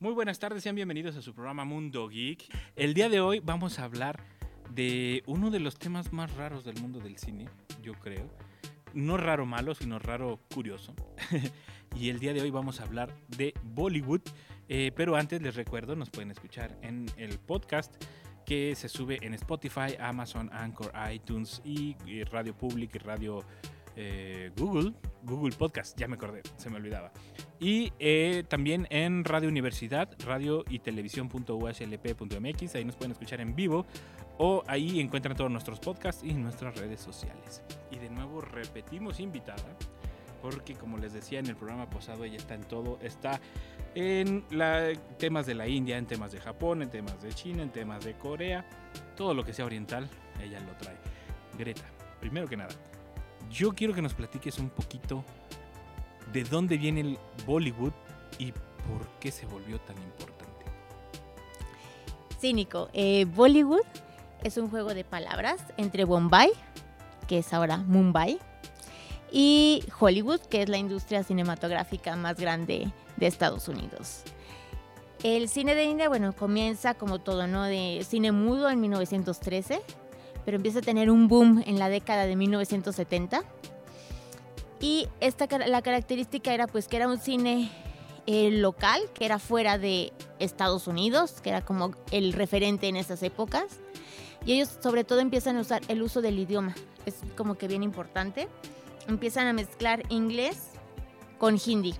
Muy buenas tardes, sean bienvenidos a su programa Mundo Geek. El día de hoy vamos a hablar de uno de los temas más raros del mundo del cine, yo creo. No raro malo, sino raro curioso. y el día de hoy vamos a hablar de Bollywood. Eh, pero antes les recuerdo, nos pueden escuchar en el podcast que se sube en Spotify, Amazon, Anchor, iTunes y, y Radio Public y Radio eh, Google, Google Podcast, ya me acordé, se me olvidaba. Y eh, también en Radio Universidad, radio y televisión.uhlp.mx, ahí nos pueden escuchar en vivo o ahí encuentran todos nuestros podcasts y nuestras redes sociales. Y de nuevo repetimos invitada, porque como les decía en el programa pasado, ella está en todo, está en la, temas de la India, en temas de Japón, en temas de China, en temas de Corea, todo lo que sea oriental, ella lo trae. Greta, primero que nada, yo quiero que nos platiques un poquito de dónde viene el Bollywood y por qué se volvió tan importante. Cínico. Eh, Bollywood es un juego de palabras entre Bombay, que es ahora Mumbai, y Hollywood, que es la industria cinematográfica más grande de Estados Unidos. El cine de India, bueno, comienza como todo, ¿no? De cine mudo en 1913, pero empieza a tener un boom en la década de 1970. Y esta, la característica era pues que era un cine eh, local, que era fuera de Estados Unidos, que era como el referente en esas épocas. Y ellos sobre todo empiezan a usar el uso del idioma, es como que bien importante. Empiezan a mezclar inglés con hindi,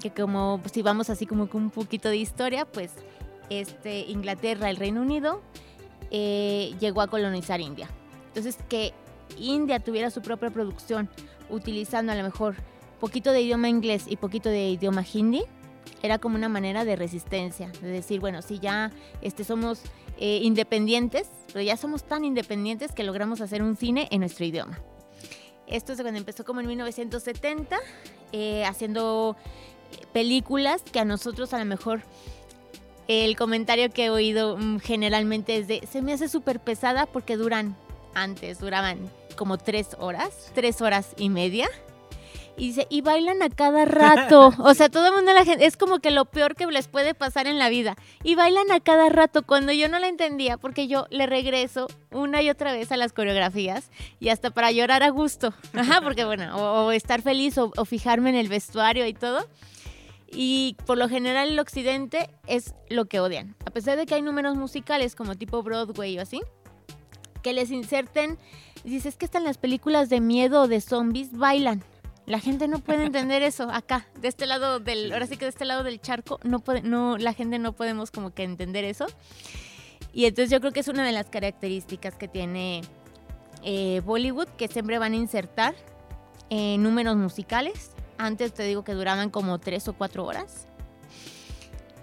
que como si vamos así como con un poquito de historia, pues este, Inglaterra, el Reino Unido, eh, llegó a colonizar India. Entonces que India tuviera su propia producción utilizando a lo mejor poquito de idioma inglés y poquito de idioma hindi, era como una manera de resistencia, de decir, bueno, si ya este, somos eh, independientes, pero ya somos tan independientes que logramos hacer un cine en nuestro idioma. Esto es cuando empezó como en 1970, eh, haciendo películas que a nosotros a lo mejor el comentario que he oído mm, generalmente es de, se me hace súper pesada porque duran, antes duraban como tres horas, tres horas y media. Y dice, y bailan a cada rato. O sea, todo el mundo, la gente, es como que lo peor que les puede pasar en la vida. Y bailan a cada rato. Cuando yo no la entendía, porque yo le regreso una y otra vez a las coreografías y hasta para llorar a gusto. Ajá, porque bueno, o, o estar feliz o, o fijarme en el vestuario y todo. Y por lo general el occidente es lo que odian. A pesar de que hay números musicales como tipo Broadway o así, que les inserten, dices es que están las películas de miedo o de zombies, bailan. La gente no puede entender eso acá, de este lado del, ahora sí que de este lado del charco, no puede, no, la gente no podemos como que entender eso. Y entonces yo creo que es una de las características que tiene eh, Bollywood, que siempre van a insertar eh, números musicales. Antes te digo que duraban como tres o cuatro horas.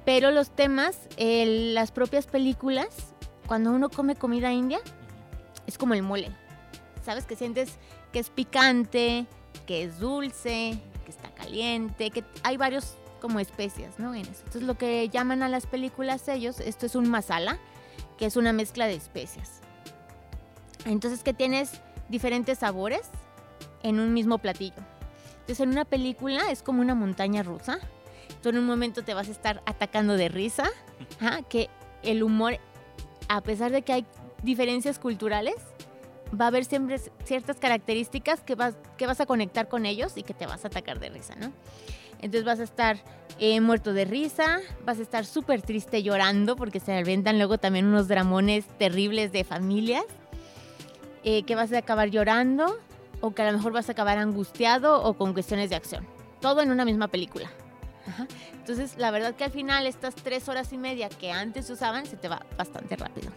Pero los temas, eh, las propias películas, cuando uno come comida india, es como el mole. ¿Sabes? Que sientes que es picante, que es dulce, que está caliente, que hay varios como especias, ¿no? Entonces lo que llaman a las películas ellos, esto es un masala, que es una mezcla de especias. Entonces que tienes diferentes sabores en un mismo platillo. Entonces en una película es como una montaña rusa. Tú en un momento te vas a estar atacando de risa, ¿ah? que el humor, a pesar de que hay diferencias culturales, va a haber siempre ciertas características que vas, que vas a conectar con ellos y que te vas a atacar de risa, ¿no? Entonces vas a estar eh, muerto de risa, vas a estar súper triste llorando porque se inventan luego también unos dramones terribles de familias, eh, que vas a acabar llorando o que a lo mejor vas a acabar angustiado o con cuestiones de acción. Todo en una misma película. Entonces, la verdad que al final estas tres horas y media que antes usaban se te va bastante rápido.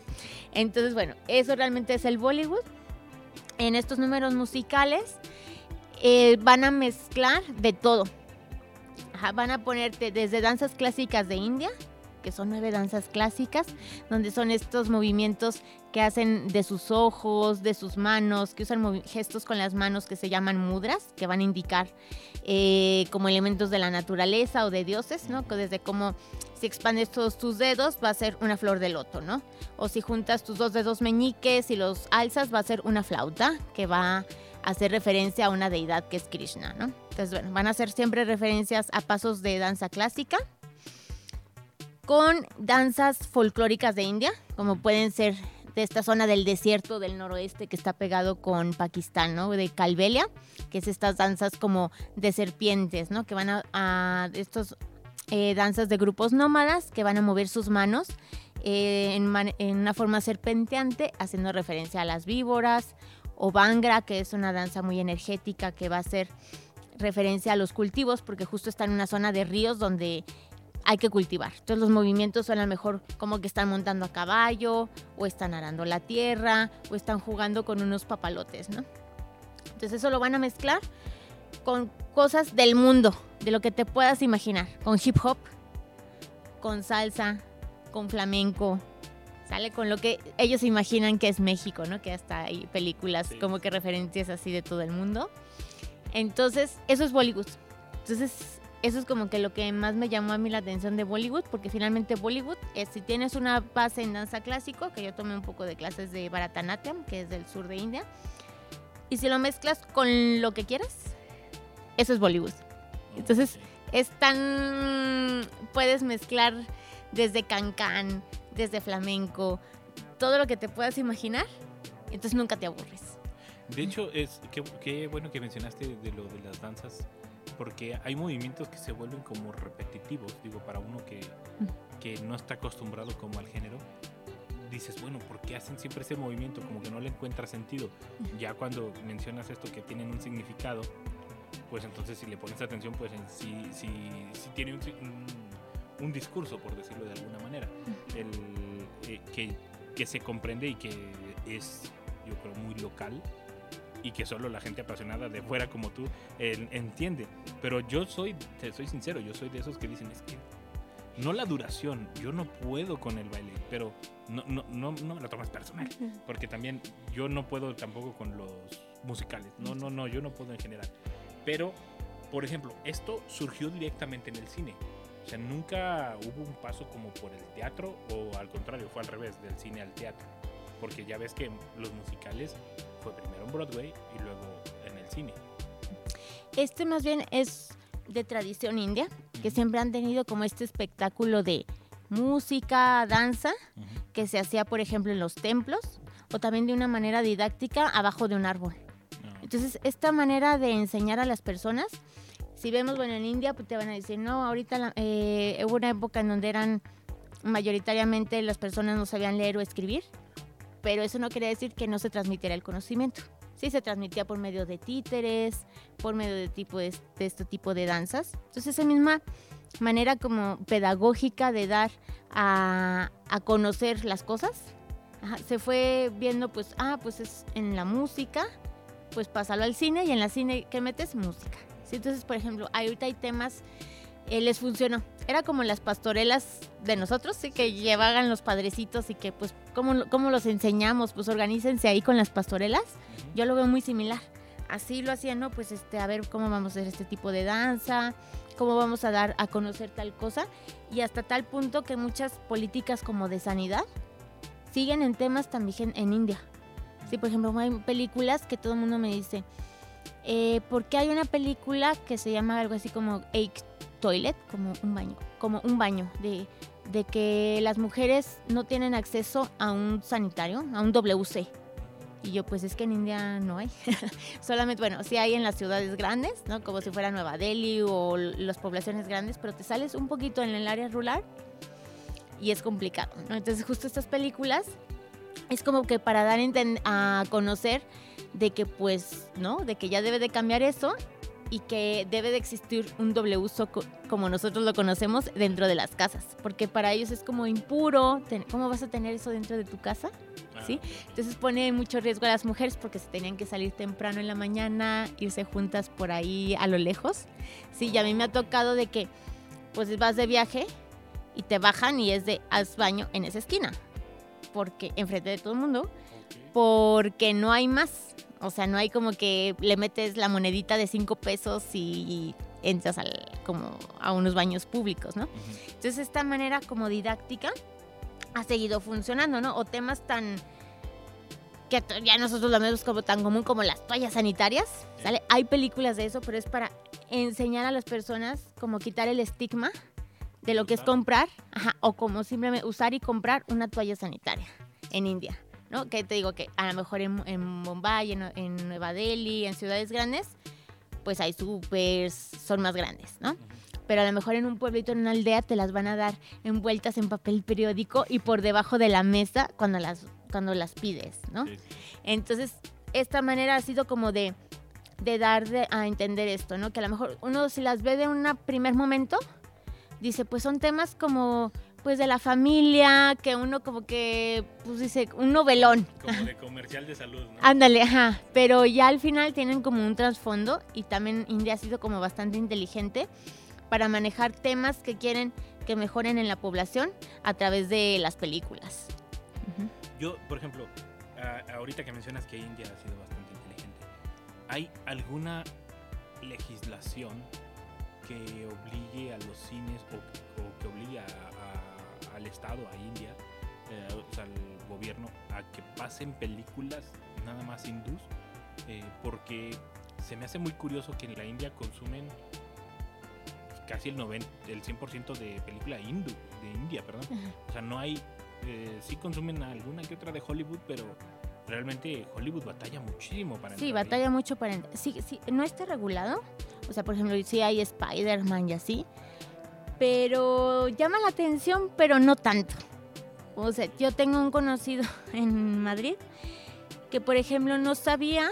Entonces, bueno, eso realmente es el Bollywood. En estos números musicales eh, van a mezclar de todo. Van a ponerte desde danzas clásicas de India, que son nueve danzas clásicas, donde son estos movimientos que hacen de sus ojos, de sus manos, que usan gestos con las manos que se llaman mudras, que van a indicar eh, como elementos de la naturaleza o de dioses, ¿no? Que Desde cómo si expandes todos tus dedos va a ser una flor de loto, ¿no? O si juntas tus dos dedos meñiques y los alzas va a ser una flauta que va a hacer referencia a una deidad que es Krishna, ¿no? Entonces, bueno, van a hacer siempre referencias a pasos de danza clásica con danzas folclóricas de India, como pueden ser de esta zona del desierto del noroeste que está pegado con Pakistán, ¿no? De Calbelia, que es estas danzas como de serpientes, ¿no? Que van a, a estos eh, danzas de grupos nómadas que van a mover sus manos eh, en una forma serpenteante, haciendo referencia a las víboras, o Bangra, que es una danza muy energética que va a hacer referencia a los cultivos, porque justo está en una zona de ríos donde hay que cultivar. Entonces los movimientos son a lo mejor como que están montando a caballo, o están arando la tierra, o están jugando con unos papalotes, ¿no? Entonces eso lo van a mezclar con cosas del mundo, de lo que te puedas imaginar, con hip hop, con salsa, con flamenco, sale con lo que ellos imaginan que es México, ¿no? Que hasta hay películas Sí. como que referencias así de todo el mundo. Entonces, eso es Bollywood. Entonces, eso es como que lo que más me llamó a mí la atención de Bollywood, porque finalmente Bollywood, es, si tienes una base en danza clásico, que yo tomé un poco de clases de Bharatanatyam, que es del sur de India, y si lo mezclas con lo que quieras, eso es Bollywood. Entonces, es tan... puedes mezclar desde cancán, desde flamenco, todo lo que te puedas imaginar, entonces nunca te aburres. De hecho, es qué, qué bueno que mencionaste de lo de las danzas, porque hay movimientos que se vuelven como repetitivos, digo, para uno que, que no está acostumbrado como al género. Dices, bueno, ¿por qué hacen siempre ese movimiento? Como que no le encuentra sentido. Ya cuando mencionas esto que tienen un significado, pues entonces si le pones atención, pues en sí, sí, sí tiene un, un- un discurso, por decirlo de alguna manera, el, eh, que, que se comprende y que es, yo creo, muy local y que solo la gente apasionada de fuera como tú eh, entiende. Pero yo soy, te soy sincero, yo soy de esos que dicen, es que no la duración, yo no puedo con el baile, pero no, no, no, no me lo tomas personal, porque también yo no puedo tampoco con los musicales, no, no, no, yo no puedo en general. Pero, por ejemplo, esto surgió directamente en el cine. O sea, nunca hubo un paso como por el teatro o al contrario, fue al revés, del cine al teatro. Porque ya ves que los musicales fue primero en Broadway y luego en el cine. Este más bien es de tradición india, que siempre han tenido como este espectáculo de música, danza, que se hacía, por ejemplo, en los templos, o también de una manera didáctica abajo de un árbol. Entonces, esta manera de enseñar a las personas, si vemos, bueno, en India, pues te van a decir, no, ahorita la- eh, hubo una época en donde eran mayoritariamente las personas no sabían leer o escribir, pero eso no quería decir que no se transmitiera el conocimiento. Sí, se transmitía por medio de títeres, por medio de, tipo de, de este tipo de danzas. Entonces, esa misma manera como pedagógica de dar a, a conocer las cosas, se fue viendo, pues, ah, pues es en la música, pues pásalo al cine y en la cine, ¿qué metes? Música. Sí, entonces, por ejemplo, ahorita hay temas, eh, les funcionó. Era como las pastorelas de nosotros, sí, que llevaban los padrecitos y que, pues, ¿cómo, cómo los enseñamos? Pues organícense ahí con las pastorelas. Yo lo veo muy similar. Así lo hacían, ¿no? Pues, este, a ver cómo vamos a hacer este tipo de danza, cómo vamos a dar a conocer tal cosa. Y hasta tal punto que muchas políticas como de sanidad siguen en temas también en India. Sí, por ejemplo, hay películas que todo el mundo me dice, eh, ¿por qué hay una película que se llama algo así como Ache Toilet, como un baño, como un baño, de, de que las mujeres no tienen acceso a un sanitario, a un WC? Y yo, pues es que en India no hay. Solamente, bueno, sí hay en las ciudades grandes, ¿no? Como si fuera Nueva Delhi o las poblaciones grandes, pero te sales un poquito en el área rural y es complicado, ¿no? Entonces, justo estas películas es como que para dar a conocer de que, pues, ¿no? De que ya debe de cambiar eso y que debe de existir un doble uso co- como nosotros lo conocemos dentro de las casas, porque para ellos es como impuro, ¿cómo vas a tener eso dentro de tu casa? ¿Sí? Entonces pone mucho riesgo a las mujeres porque se tenían que salir temprano en la mañana, irse juntas por ahí a lo lejos. Sí, y a mí me ha tocado de que pues vas de viaje y te bajan y es de haz baño en esa esquina. Porque enfrente de todo el mundo, porque no hay más. O sea, no hay como que le metes la monedita de cinco pesos y entras al, como a unos baños públicos, ¿no? Entonces esta manera como didáctica ha seguido funcionando, ¿no? O temas tan que ya nosotros lo vemos como tan común como las toallas sanitarias, ¿sale? Hay películas de eso, pero es para enseñar a las personas como quitar el estigma de lo que es comprar, ajá, o como simplemente usar y comprar una toalla sanitaria en India, ¿no? Que te digo que a lo mejor en, en Bombay, en, en Nueva Delhi, en ciudades grandes, pues hay supers, son más grandes, ¿no? Pero a lo mejor en un pueblito, en una aldea, te las van a dar envueltas en papel periódico y por debajo de la mesa cuando las, cuando las pides, ¿no? Sí. Entonces, esta manera ha sido como de, de dar de- a entender esto, ¿no? Que a lo mejor uno si las ve de un primer momento, dice, pues son temas como, pues de la familia, que uno como que, pues dice, un novelón. Como de comercial de salud, ¿no? Ándale, ajá. Pero ya al final tienen como un trasfondo y también India ha sido como bastante inteligente para manejar temas que quieren que mejoren en la población a través de las películas. Yo, por ejemplo, a- ahorita que mencionas que India ha sido bastante inteligente, ¿hay alguna legislación que obligue a los cines o, o que obligue a- al Estado, a India, eh, o sea, al gobierno, a que pasen películas nada más hindús? Eh, porque se me hace muy curioso que en la India consumen casi el 90, el 100% de película hindú, de India, perdón. O sea, no hay, eh, sí consumen alguna que otra de Hollywood, pero realmente Hollywood batalla muchísimo para Sí, ahí. batalla mucho para... Sí, sí, no está regulado. O sea, por ejemplo, sí hay Spider-Man y así. Pero llama la atención, pero no tanto. O sea, yo tengo un conocido en Madrid que, por ejemplo, no sabía,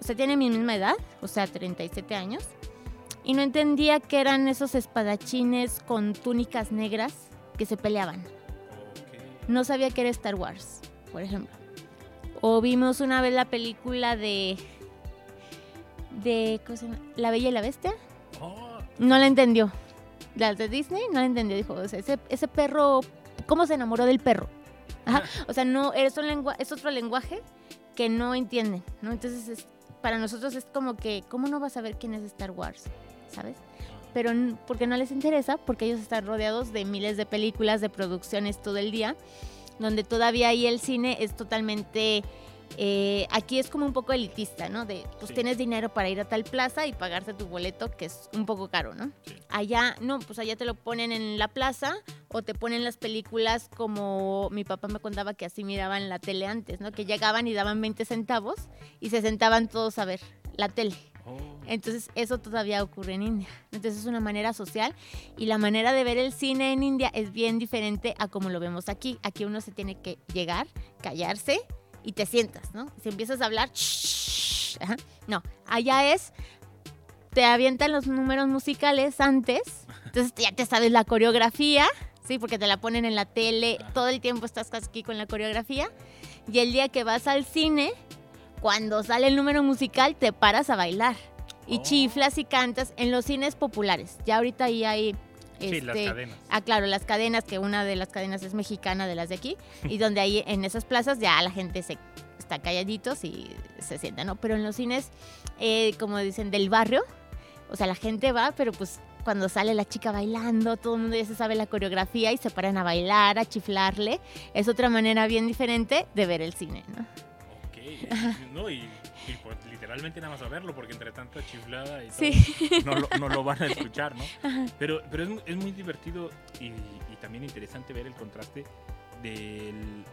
o sea, tiene mi misma edad, o sea, 37 años, y no entendía que eran esos espadachines con túnicas negras que se peleaban. No sabía que era Star Wars, por ejemplo. O vimos una vez la película de. de. ¿Cómo se llama? La Bella y la Bestia. Oh, No la entendió. Las de Disney no entendió. Dijo, o sea, ese, ese perro. ¿Cómo se enamoró del perro? Ajá. O sea, no, es, un lengua- es otro lenguaje que no entienden, ¿no? Entonces, es- para nosotros es como que, ¿cómo no vas a ver quién es Star Wars? ¿Sabes? pero porque no les interesa, porque ellos están rodeados de miles de películas, de producciones todo el día, donde todavía ahí el cine es totalmente... eh, aquí es como un poco elitista, ¿no? De, pues Sí. tienes dinero para ir a tal plaza y pagarte tu boleto, que es un poco caro, ¿no? Sí. Allá, no, pues allá te lo ponen en la plaza o te ponen las películas como mi papá me contaba que así miraban la tele antes, ¿no? Que llegaban y daban 20 centavos y se sentaban todos a ver la tele. oh, Entonces eso todavía ocurre en India. Entonces es una manera social y la manera de ver el cine en India es bien diferente a como lo vemos aquí. Aquí uno se tiene que llegar, callarse y te sientas, ¿no? Si empiezas a hablar, shh, ajá. no, allá es, te avientan los números musicales antes, entonces ya te sabes la coreografía, ¿sí? Porque te la ponen en la tele, todo el tiempo estás aquí con la coreografía y el día que vas al cine, cuando sale el número musical, te paras a bailar y Oh. chiflas y cantas en los cines populares. Ya ahorita ahí hay... sí, las este, cadenas. Ah, claro, las cadenas, que una de las cadenas es mexicana de las de aquí, y donde ahí en esas plazas ya la gente se está calladitos y se sienta, ¿no? Pero en los cines, eh, como dicen, del barrio, o sea, la gente va, pero pues cuando sale la chica bailando, todo el mundo ya se sabe la coreografía y se paran a bailar, a chiflarle. Es otra manera bien diferente de ver el cine, ¿no? Ok. No, y, y, literalmente nada más a verlo, porque entre tanta chiflada y todo, no, lo, no lo van a escuchar, ¿no? Pero, pero es, es muy divertido y, y también interesante ver el contraste del,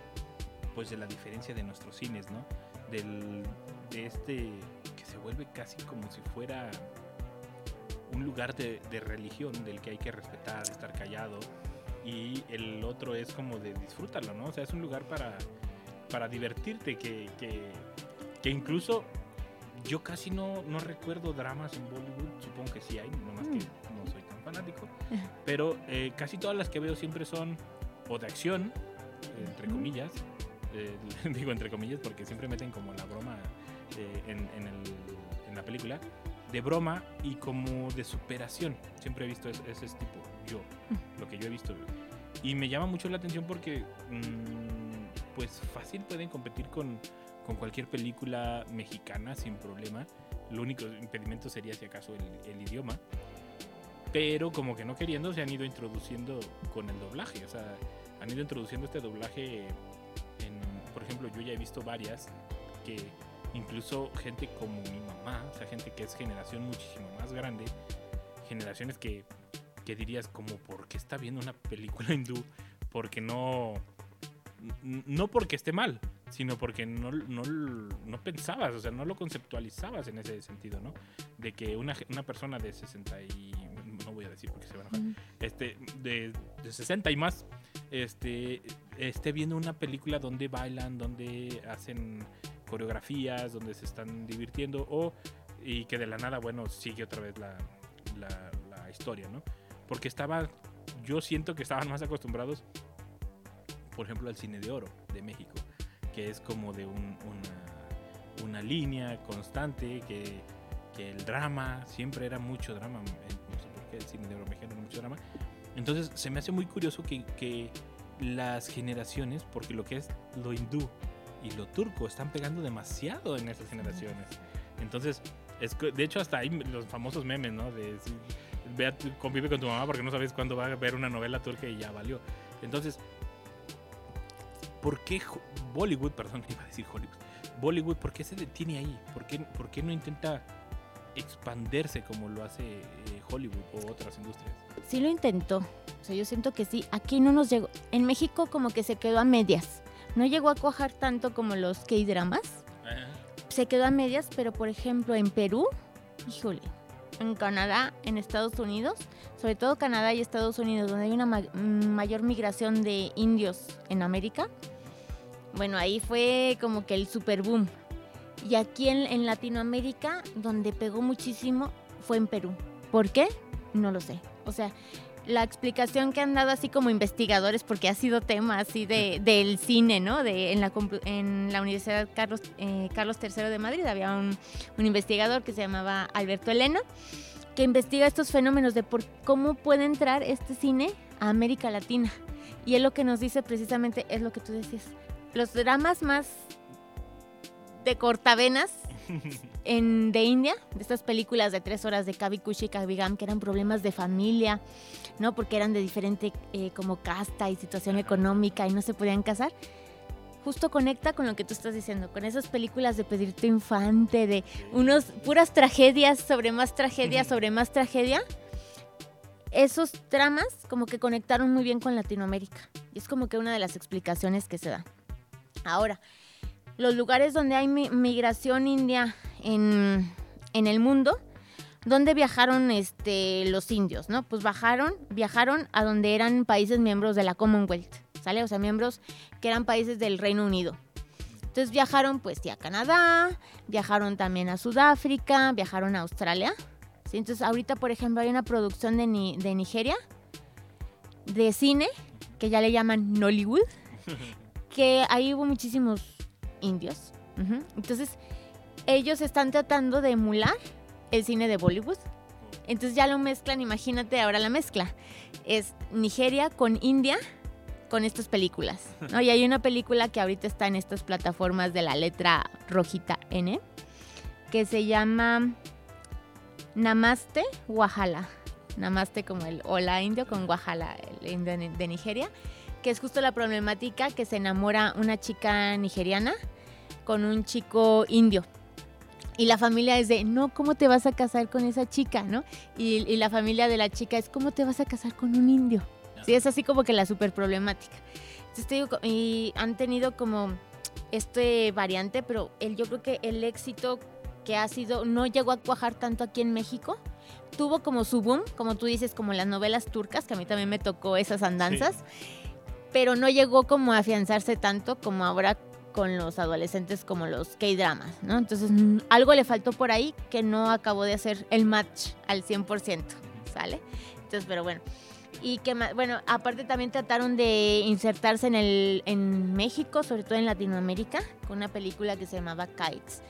pues de la diferencia de nuestros cines, ¿no? Del, de este que se vuelve casi como si fuera un lugar de, de religión del que hay que respetar, estar callado y el otro es como de disfrútalo, ¿no? O sea, es un lugar para, para divertirte que, que, que incluso yo casi no, no recuerdo dramas en Bollywood, supongo que sí hay, nomás que no soy tan fanático, pero eh, casi todas las que veo siempre son o de acción, entre comillas, eh, digo entre comillas porque siempre meten como la broma eh, en, en el- en la película, de broma y como de superación, siempre he visto es- ese, tipo, yo, lo que yo he visto. Y me llama mucho la atención porque, mm, pues fácil pueden competir con, con cualquier película mexicana sin problema. Lo único impedimento sería si acaso el, el idioma. Pero como que no queriendo se han ido introduciendo con el doblaje. O sea, han ido introduciendo este doblaje en, por ejemplo, yo ya he visto varias que incluso gente como mi mamá, o sea, gente que es generación muchísimo más grande, generaciones que, que dirías como, ¿por qué está viendo una película hindú? Porque no, no porque esté mal, sino porque no, no, no pensabas, o sea, no lo conceptualizabas en ese sentido, ¿no? De que una, una persona de 60 y... No voy a decir porque se van a enojar este, de, de 60 y más, este, esté viendo una película donde bailan, donde hacen coreografías, donde se están divirtiendo, o y que de la nada, bueno, sigue otra vez la, la- la historia, ¿no? Porque estaba, yo siento que estaban más acostumbrados, por ejemplo, al cine de oro de México, que es como de un- una, línea constante, que, que el drama, siempre era mucho drama, eh, no sé por qué el cine de era mucho drama. Entonces se me hace muy curioso que, que las generaciones, porque lo que es lo hindú y lo turco están pegando demasiado en esas generaciones. Entonces, es, de hecho hasta hay los famosos memes, ¿no? De convive con tu mamá porque no sabes cuándo va a ver una novela turca y ya valió. Entonces, ¿por qué Bollywood, perdón, iba a decir Hollywood, Bollywood, ¿por qué se detiene ahí? ¿Por qué, por qué no intenta expandirse como lo hace eh, Hollywood o otras industrias? Sí lo intentó. O sea, yo siento que sí. Aquí no nos llegó. En México como que se quedó a medias. No llegó a cuajar tanto como los K-dramas. Se quedó a medias, pero por ejemplo en Perú, híjole, en Canadá, en Estados Unidos, sobre todo Canadá y Estados Unidos, donde hay una ma- mm, mayor migración de indios en América, bueno, ahí fue como que el super boom. Y aquí en, en Latinoamérica, donde pegó muchísimo, fue en Perú. ¿Por qué? No lo sé. O sea, la explicación que han dado así como investigadores, porque ha sido tema así de, del cine, ¿no? De, en, la, en la Universidad Carlos, eh, Carlos III de Madrid había un, un investigador que se llamaba Alberto Elena, que investiga estos fenómenos de por cómo puede entrar este cine a América Latina. Y él lo que nos dice precisamente es lo que tú decías. Los dramas más de cortavenas en, de India, de estas películas de tres horas de Kavi Kushi y Kabigam, que eran problemas de familia, ¿no? Porque eran de diferente eh, como casta y situación económica y no se podían casar. Justo conecta con lo que tú estás diciendo, con esas películas de Pedrito Infante, de unos puras tragedias sobre más tragedia, sobre más tragedia. Esos tramas como que conectaron muy bien con Latinoamérica. Y es como que una de las explicaciones que se da. Ahora, los lugares donde hay mi- migración india en, en el mundo, ¿dónde viajaron este, los indios? ¿no? Pues bajaron, viajaron a donde eran países miembros de la Commonwealth, ¿sale? O sea, miembros que eran países del Reino Unido. Entonces viajaron pues a Canadá, viajaron también a Sudáfrica, viajaron a Australia. ¿sí? Entonces ahorita, por ejemplo, hay una producción de, Ni- de Nigeria de cine que ya le llaman Nollywood, que ahí hubo muchísimos indios. Ujú. Entonces, ellos están tratando de emular el cine de Bollywood. Entonces ya lo mezclan, imagínate ahora la mezcla. Es Nigeria con India con estas películas. ¿no? Y hay una película que ahorita está en estas plataformas de la letra rojita N, que se llama Namaste Wahala. Namaste como el hola indio con Wahala, el indio de Nigeria, que es justo la problemática que se enamora una chica nigeriana con un chico indio. Y la familia es de, no, ¿cómo te vas a casar con esa chica? ¿no? Y, y la familia de la chica es, ¿cómo te vas a casar con un indio? Sí, es así como que la super problemática. Entonces te digo, y han tenido como este variante, pero el, yo creo que el éxito que ha sido, no llegó a cuajar tanto aquí en México. Tuvo como su boom, como tú dices, como las novelas turcas, que a mí también me tocó esas andanzas, pero no llegó como a afianzarse tanto como ahora con los adolescentes como los K-dramas, ¿no? Entonces, algo le faltó por ahí que no acabó de hacer el match al 100%, ¿sale? Entonces, pero bueno. Y que bueno, aparte también trataron de insertarse en el en México, sobre todo en Latinoamérica, con una película que se llamaba Kites,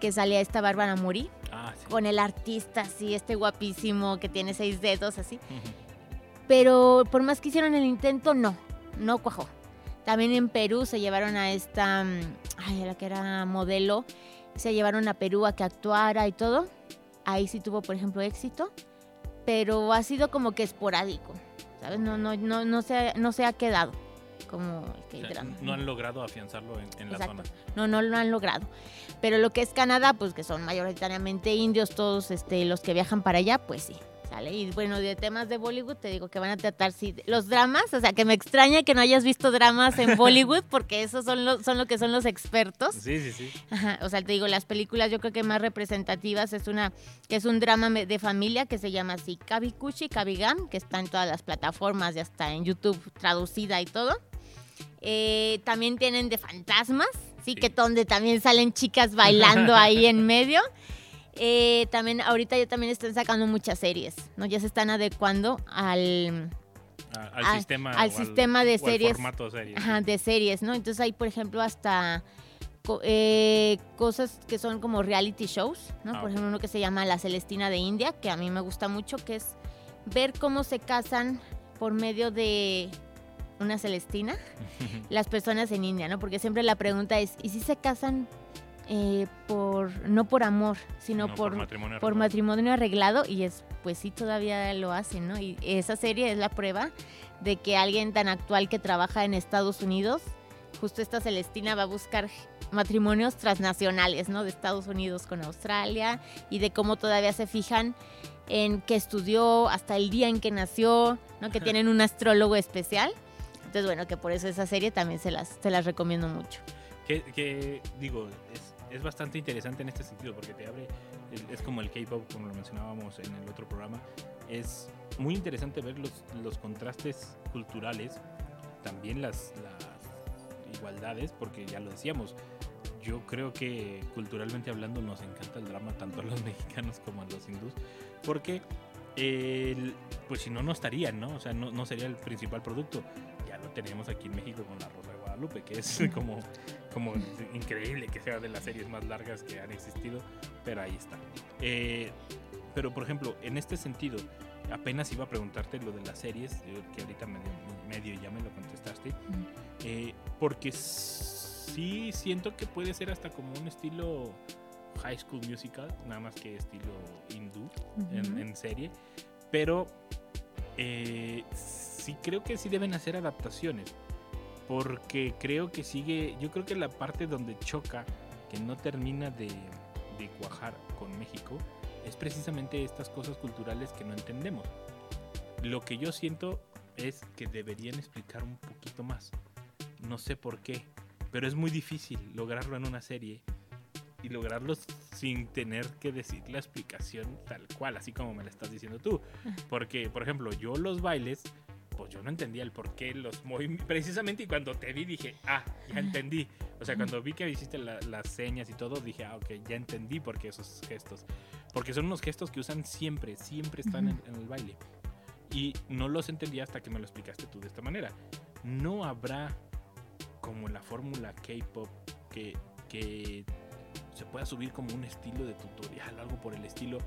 que salía esta Bárbara Muri Ah, sí. con el artista así, este guapísimo que tiene seis dedos así. pero por más que hicieron el intento, no, no cuajó. También en Perú se llevaron a esta, mm, ay, a la que era modelo, se llevaron a Perú a que actuara y todo. Ahí sí tuvo, por ejemplo, éxito, pero ha sido como que esporádico, ¿sabes? No, no, no, no, se, ha- no se ha quedado como el O sea, K-drama. no han logrado afianzarlo en, en la zona. No, no lo han logrado. Pero lo que es Canadá, pues que son mayoritariamente indios, todos este, los que viajan para allá, pues sí. ¿Sale? Y bueno, de temas de Bollywood, te digo que van a tratar sí, los dramas, o sea, que me extraña que no hayas visto dramas en Bollywood, porque esos son, lo, son lo que son los expertos. Sí, sí, sí. Ajá, o sea, te digo, las películas yo creo que más representativas es una que es un drama de familia que se llama así Kabikuchi Kabigam, que está en todas las plataformas, ya está en YouTube traducida y todo. Eh, también tienen de fantasmas, sí, Sí. que donde también salen chicas bailando ahí en medio. Eh, también ahorita ya también están sacando muchas series, ¿no? Ya se están adecuando al, A- al, sistema. al sistema de series. formato serie. Ajá, de series, ¿no? Entonces hay, por ejemplo, hasta eh, cosas que son como reality shows, ¿no? Ah, por ejemplo, uno que se llama La Celestina de India, que a mí me gusta mucho, que es ver cómo se casan por medio de una Celestina las personas en India, ¿no? Porque siempre la pregunta es, ¿y si se casan eh, por no por amor, sino No, por, matrimonio. por arreglado. matrimonio arreglado y es pues sí todavía lo hacen, ¿no? Y esa serie es la prueba de que alguien tan actual que trabaja en Estados Unidos, justo esta Celestina va a buscar matrimonios transnacionales, ¿no? De Estados Unidos con Australia y de cómo todavía se fijan en qué estudió, hasta el día en que nació, ¿no? Que tienen un astrólogo especial. Entonces, bueno, que por eso esa serie también se las, se las recomiendo mucho. Que, que, digo, es, es bastante interesante en este sentido porque te abre, es como el K-pop, como lo mencionábamos en el otro programa. Es muy interesante ver los, los contrastes culturales, también las, las igualdades, porque ya lo decíamos. Yo creo que culturalmente hablando nos encanta el drama tanto a los mexicanos como a los hindús, porque el- pues si no, no estarían, ¿no? O sea, no, no sería el principal producto. Ya lo tenemos aquí en México con la Rosa Guadalupe, que es como como increíble que sea de las series más largas que han existido, pero ahí está. Eh, pero por ejemplo, en este sentido, apenas iba a preguntarte lo de las series, que ahorita medio, medio ya me lo contestaste, eh, porque sí siento que puede ser hasta como un estilo High School Musical, nada más que estilo hindú en, Ujú. en serie, pero eh, sí creo que sí deben hacer adaptaciones, porque creo que sigue, yo creo que la parte donde choca, que no termina de, de cuajar con México, es precisamente estas cosas culturales que no entendemos. Lo que yo siento es que deberían explicar un poquito más. No sé por qué, pero es muy difícil lograrlo en una serie y lograrlo sin tener que decir la explicación tal cual, así como me la estás diciendo tú. Porque, por ejemplo, yo los bailes, pues yo no entendía el por qué los movimientos. Precisamente y cuando te vi dije, ah, ya entendí. O sea, cuando vi que hiciste la- las señas y todo, dije, ah, ok, ya entendí por qué esos gestos. Porque son unos gestos que usan siempre, siempre están en, en el baile. Y no los entendí hasta que me lo explicaste tú de esta manera. No habrá como la fórmula K-pop que, que se pueda subir como un estilo de tutorial, algo por el estilo.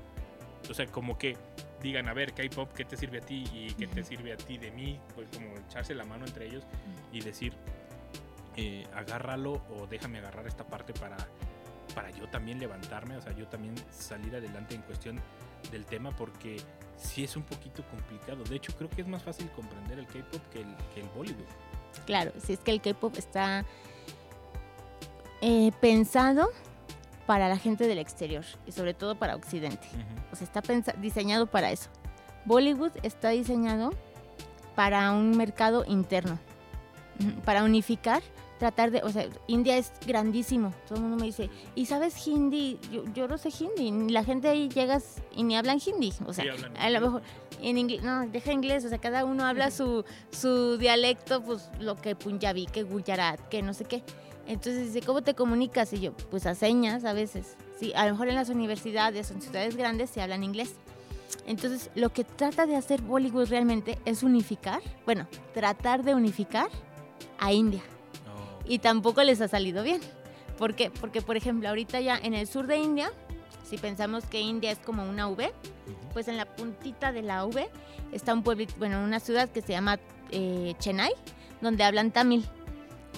O sea, como que digan, a ver, K-pop, ¿qué te sirve a ti y qué te sirve a ti de mí? Pues como echarse la mano entre ellos y decir, eh, agárralo o déjame agarrar esta parte para, para yo también levantarme, o sea, yo también salir adelante en cuestión del tema porque sí es un poquito complicado. De hecho, creo que es más fácil comprender el K-pop que el, que el Bollywood. Claro, si es que el K-pop está eh, pensado para la gente del exterior y sobre todo para Occidente. O sea, está diseñado para eso. Bollywood está diseñado para un mercado interno, para unificar, tratar de, o sea, India es grandísimo. Todo el mundo me dice, ¿y sabes hindi? Yo, yo no sé hindi. La gente ahí llegas y ni hablan hindi. O sea, Sí, a lo mejor en inglés, no, deja inglés, o sea, cada uno habla su, su dialecto, pues lo que Punjabi, que Gujarat, que no sé qué. Entonces dice, ¿cómo te comunicas? Y yo, pues a señas a veces. Sí, a lo mejor en las universidades o en ciudades grandes se hablan inglés. Entonces, lo que trata de hacer Bollywood realmente es unificar, bueno, tratar de unificar a India. Oh, Y tampoco les ha salido bien. ¿Por qué? Porque, por ejemplo, ahorita ya en el sur de India Si pensamos que India es como una V, pues en la puntita de la V está un pueblito, bueno, una ciudad que se llama eh, Chennai, donde hablan tamil.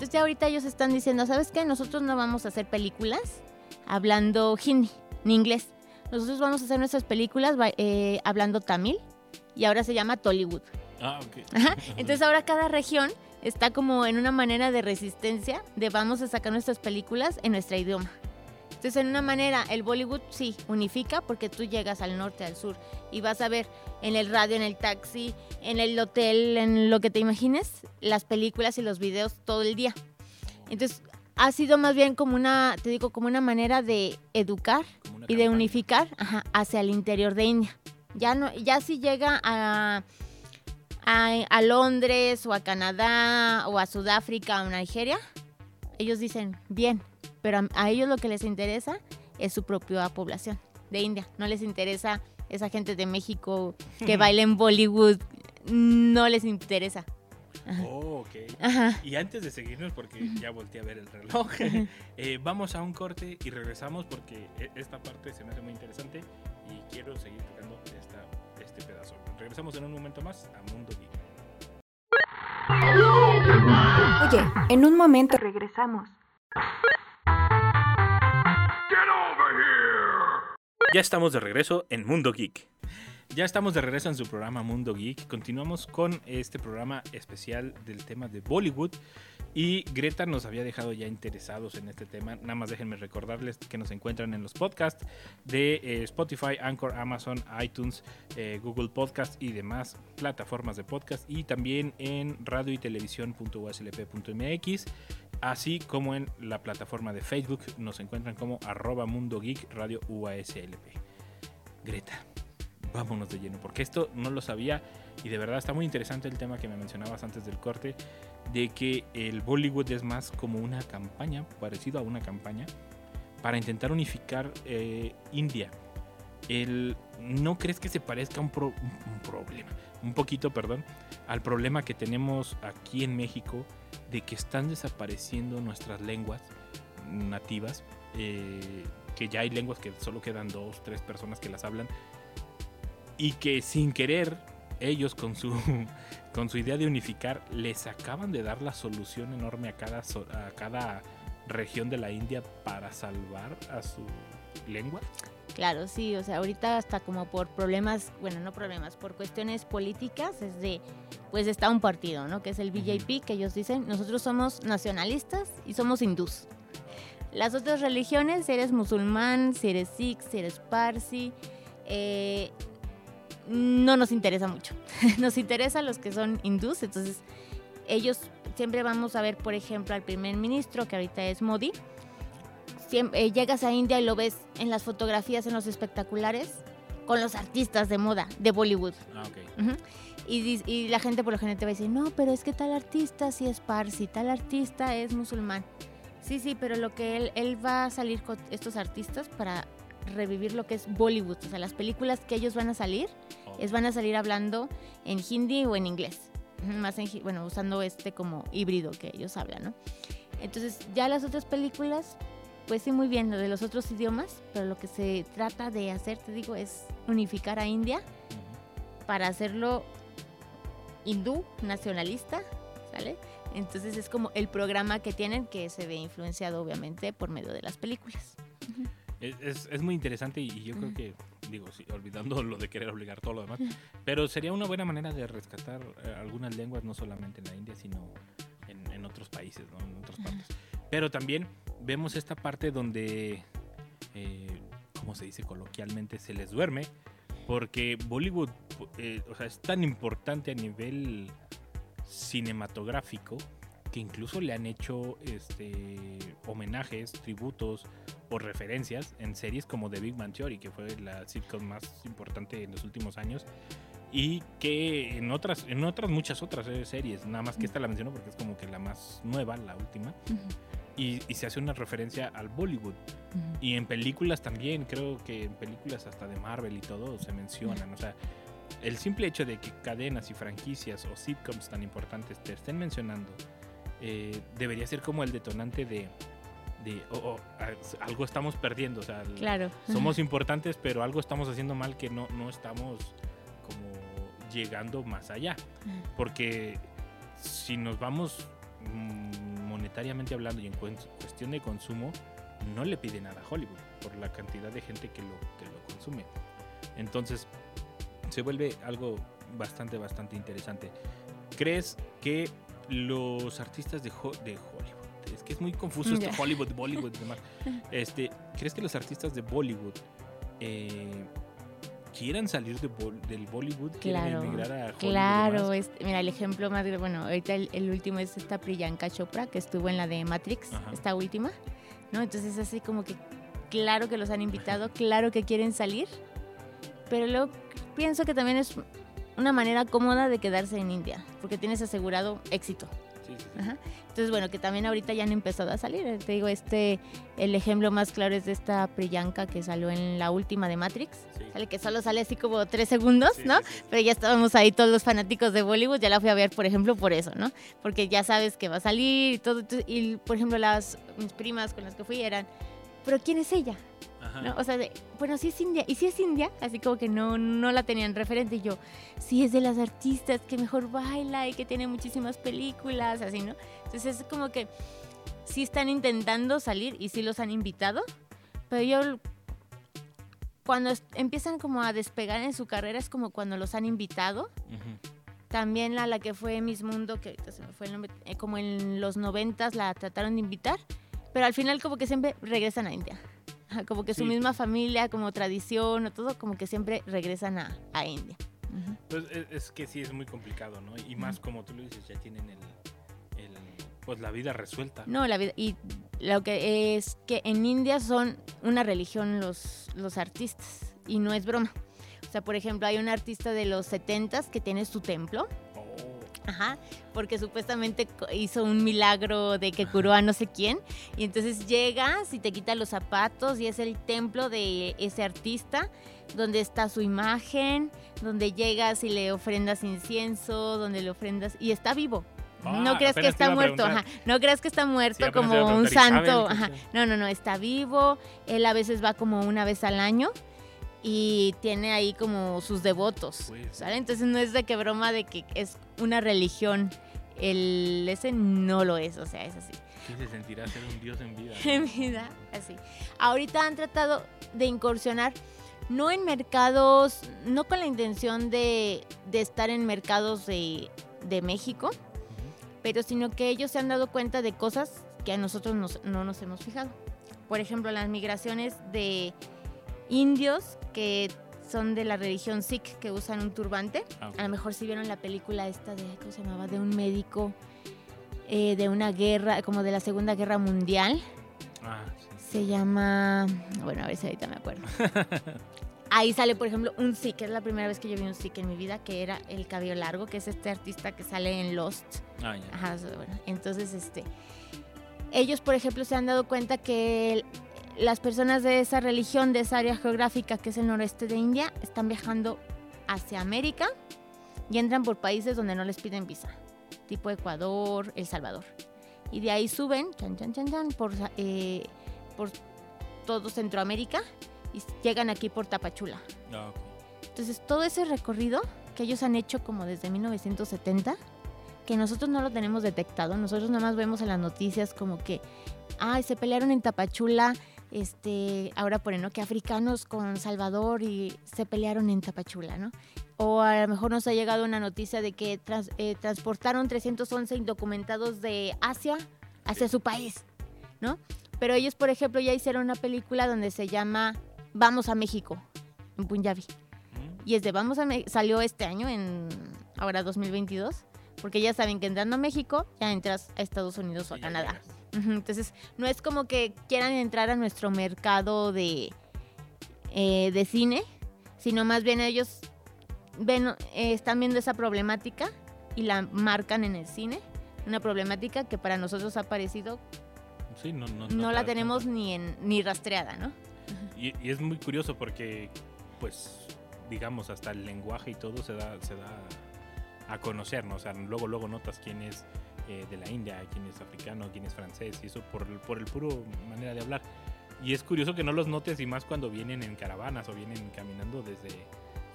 Entonces ya ahorita ellos están diciendo, ¿sabes qué? Nosotros no vamos a hacer películas hablando hindi ni inglés. Nosotros vamos a hacer nuestras películas eh, hablando tamil y ahora se llama Tollywood. Ah, ok. Ajá. Entonces ahora cada región está como en una manera de resistencia de vamos a sacar nuestras películas en nuestro idioma. Entonces en una manera el Bollywood sí unifica porque tú llegas al norte, al sur y vas a ver en el radio, en el taxi, en el hotel, en lo que te imagines, las películas y los videos todo el día. Entonces ha sido más bien como una, te digo, como una manera de educar y de unificar ajá, hacia el interior de India. Ya no, ya si llega a, a, a Londres o a Canadá o a Sudáfrica o a Nigeria, ellos dicen bien, pero a, a ellos lo que les interesa es su propia población de India. No les interesa esa gente de México que baila en Bollywood, no les interesa. Ajá. Oh, ok. Ajá. Y antes de seguirnos, porque ya volteé a ver el reloj, eh, vamos a un corte y regresamos porque e- esta parte se me hace muy interesante y quiero seguir tocando esta, este pedazo. Regresamos en un momento más a Mundo Geek. Oye, en un momento regresamos. Ya estamos de regreso en Mundo Geek. Ya estamos de regreso en su programa Mundo Geek. Continuamos con este programa especial del tema de Bollywood. Y Greta nos había dejado ya interesados en este tema. Nada más déjenme recordarles que nos encuentran en los podcasts de eh, Spotify, Anchor, Amazon, iTunes, eh, Google Podcast y demás plataformas de podcast. Y también en radio y televisión.uslp.mx. Así como en la plataforma de Facebook nos encuentran como arroba Mundo Geek Radio UASLP. Greta, vámonos de lleno, porque esto no lo sabía y de verdad está muy interesante el tema que me mencionabas antes del corte, de que el Bollywood es más como una campaña, parecido a una campaña, para intentar unificar eh, India. El, ¿No crees que se parezca un, un problema, un poquito, perdón, al problema que tenemos aquí en México de que están desapareciendo nuestras lenguas nativas? eh, que ya hay lenguas que solo quedan dos, tres personas que las hablan y que sin querer ellos con su con su idea de unificar les acaban de dar la solución enorme a cada a cada región de la India para salvar a su lengua. Claro, sí, o sea, ahorita hasta como por problemas, bueno, no problemas, por cuestiones políticas, es de, pues está un partido, ¿no? Que es el BJP, que ellos dicen, nosotros somos nacionalistas y somos hindús. Las otras religiones, si eres musulmán, si eres sikh, si eres parsi, eh, no nos interesa mucho. nos interesa los que son hindús, entonces ellos siempre vamos a ver, por ejemplo, al primer ministro, que ahorita es Modi, Siem- eh, llegas a India y lo ves en las fotografías, en los espectaculares, con los artistas de moda de Bollywood. Ah, ok. Ujú. y, y la gente por lo general te va a decir, no, pero es que tal artista sí es parsi, tal artista es musulmán. Sí, sí, pero lo que él, él va a salir con estos artistas para revivir lo que es Bollywood. O sea, las películas que ellos van a salir, Oh. es van a salir hablando en hindi o en inglés. Más en, bueno, usando este como híbrido que ellos hablan, ¿no? Entonces, ya las otras películas, pues sí, muy bien, lo de los otros idiomas, pero lo que se trata de hacer, te digo, es unificar a India para hacerlo hindú, nacionalista, ¿sale? Entonces es como el programa que tienen que se ve influenciado obviamente por medio de las películas. Es, es- es muy interesante y, y yo creo que, digo, sí, olvidando lo de querer obligar todo lo demás, pero sería una buena manera de rescatar eh, algunas lenguas, no solamente en la India, sino en, en otros países, ¿no? en otras partes. Pero también vemos esta parte donde, eh, como se dice coloquialmente, se les duerme, porque Bollywood eh, o sea, es tan importante a nivel cinematográfico que incluso le han hecho este, homenajes, tributos o referencias en series como The Big Bang Theory, que fue la sitcom más importante en los últimos años, y que en otras, en otras muchas otras eh, series, nada más que esta la menciono porque es como que la más nueva, la última, y, y se hace una referencia al Bollywood. Y en películas también, creo que en películas hasta de Marvel y todo se mencionan. O sea, el simple hecho de que cadenas y franquicias o sitcoms tan importantes te estén mencionando, eh, debería ser como el detonante de, de oh, oh, algo estamos perdiendo, o sea, Claro. somos importantes, pero algo estamos haciendo mal que no, no estamos como llegando más allá. Porque si nos vamos mm, monetariamente hablando y en cuestión de consumo, no le pide nada a Hollywood por la cantidad de gente que lo, que lo consume. Entonces, se vuelve algo bastante, bastante interesante. ¿Crees que los artistas de, Ho- de Hollywood, es que es muy confuso esto, Ya. Hollywood, Bollywood y demás, este, ¿crees que los artistas de Bollywood eh, quieran salir de Bol- del Bollywood, Claro, emigrar a Hollywood? Claro, este, mira, el ejemplo más, bueno, ahorita el, el último es esta Priyanka Chopra, que estuvo en la de Matrix, Ajá. esta última, ¿no? Entonces así como que, claro que los han invitado, claro que quieren salir, pero luego pienso que también es una manera cómoda de quedarse en India, porque tienes asegurado éxito. Sí. Ajá. Entonces, bueno, que también ahorita ya han empezado a salir. eh, Te digo, este, el ejemplo más claro es de esta Priyanka que salió en la última de Matrix. Sí. Sale que solo sale así como tres segundos, Sí, ¿no? Pero ya estábamos ahí todos los fanáticos de Bollywood, ya la fui a ver, por ejemplo, por eso, ¿no? Porque ya sabes que va a salir y todo. Y, por ejemplo, las mis primas con las que fui eran, ¿pero quién es ella? O sea, de, bueno, sí es India. ¿Y si es India? Así como que no, no la tenían referente. Y yo, sí es de las artistas que mejor baila y que tiene muchísimas películas, así, ¿no? Entonces es como que sí están intentando salir y sí los han invitado. Pero yo, cuando empiezan como a despegar en su carrera, es como cuando los han invitado. Ujú. También la, la que fue Miss Mundo, que ahorita se me fue el nombre, eh, como en los noventas la trataron de invitar, pero al final como que siempre regresan a India. Como que su Sí. misma familia, como tradición o todo, como que siempre regresan a, a India. Ujú. Pues es, es que sí es muy complicado, ¿no? Y más como tú lo dices, ya tienen el, el- pues la vida resuelta. No, la vida. Y lo que es que en India son una religión los, los artistas. Y no es broma. O sea, por ejemplo, hay un artista de los 70s que tiene su templo. Ajá, porque supuestamente hizo un milagro de que curó a no sé quién. Y entonces llegas y te quita los zapatos y es el templo de ese artista, donde está su imagen, donde llegas y le ofrendas incienso, donde le ofrendas... Y está vivo. Ah, no creas que está muerto, ajá. No creas que está muerto Sí, como un preguntar, ¿y saben santo, ajá. No, no, no, está vivo. Él a veces va como una vez al año y tiene ahí como sus devotos, Pues. ¿sale? Entonces no es de que broma de que es una religión. El ese no lo es, o sea, es así. ¿Qué se sentirá ser un dios en vida? En vida, así. Ahorita han tratado de incursionar no en mercados, no con la intención de, de estar en mercados de, de México, pero sino que ellos se han dado cuenta de cosas que a nosotros nos- no nos hemos fijado. Por ejemplo, las migraciones de indios que son de la religión Sikh que usan un turbante. Ah. A lo mejor si vieron la película esta de, ¿cómo se llamaba? De un médico eh, de una guerra, como de la Segunda Guerra Mundial. Ah, sí. Se llama, bueno, a ver si ahorita me acuerdo. Ahí sale, por ejemplo, un Sikh, es la primera vez que yo vi un Sikh en mi vida, que era el cabello largo, que es este artista que sale en Lost. Ah. Ajá, bueno, entonces, este, ellos, por ejemplo, se han dado cuenta que el- las personas de esa religión, de esa área geográfica que es el noreste de India, están viajando hacia América y entran por países donde no les piden visa, tipo Ecuador, El Salvador. Y de ahí suben, chan, chan, chan, chan, por, eh, por todo Centroamérica y llegan aquí por Tapachula. Ah, ok. Entonces, todo ese recorrido que ellos han hecho como desde 1970, que nosotros no lo tenemos detectado, nosotros nada más vemos en las noticias como que, ay, se pelearon en Tapachula, este, ahora ponen, ¿no? Que africanos con Salvador y se pelearon en Tapachula, ¿no? O a lo mejor nos ha llegado una noticia de que trans- eh, transportaron 311 indocumentados de Asia hacia su país, ¿no? Pero ellos, por ejemplo, ya hicieron una película donde se llama Vamos a México, en Punjabi. Mm, Y es de Vamos a Me- salió este año, en ahora 2022, porque ya saben que entrando a México ya entras a Estados Unidos o a Canadá. llegas. Entonces, no es como que quieran entrar a nuestro mercado de, eh, de cine, sino más bien ellos ven, eh, están viendo esa problemática y la marcan en el cine. Una problemática que para nosotros ha parecido, Sí, no, no, no, la tenemos ni, en, ni rastreada, ¿no? Y, y es muy curioso porque, pues, digamos, hasta el lenguaje y todo se da, se da a conocer, ¿no? O sea, luego, luego notas quién es eh, de la India, quién es africano, quién es francés, y eso por, por el puro manera de hablar. Y es curioso que no los notes y más cuando vienen en caravanas o vienen caminando desde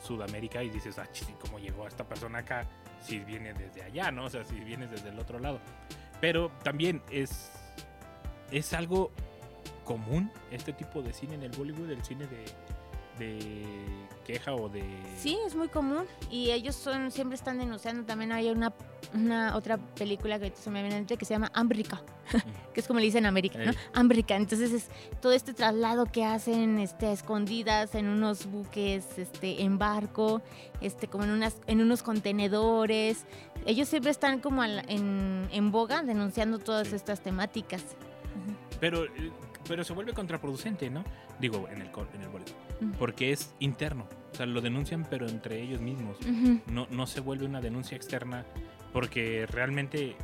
Sudamérica y dices, ah, ¿cómo llegó esta persona acá si viene desde allá, no? O sea, si vienes desde el otro lado. Pero también es, es algo común este tipo de cine en el Bollywood, el cine de, de queja o de... Sí, es muy común y ellos son siempre están denunciando. También hay una, una otra película que se me viene mente que se llama Ambrica, que es como le dicen en América, ¿no? Ey. Ambrica. Entonces es todo este traslado que hacen este, a escondidas en unos buques, este, en barco, este, como en, unas, en unos contenedores. Ellos siempre están como en, en boga denunciando todas Sí. estas temáticas. Pero, eh, pero se vuelve contraproducente, ¿no? Digo, en el, en el. Ujú. Porque es interno. O sea, lo denuncian pero entre ellos mismos. No, no se vuelve una denuncia externa porque realmente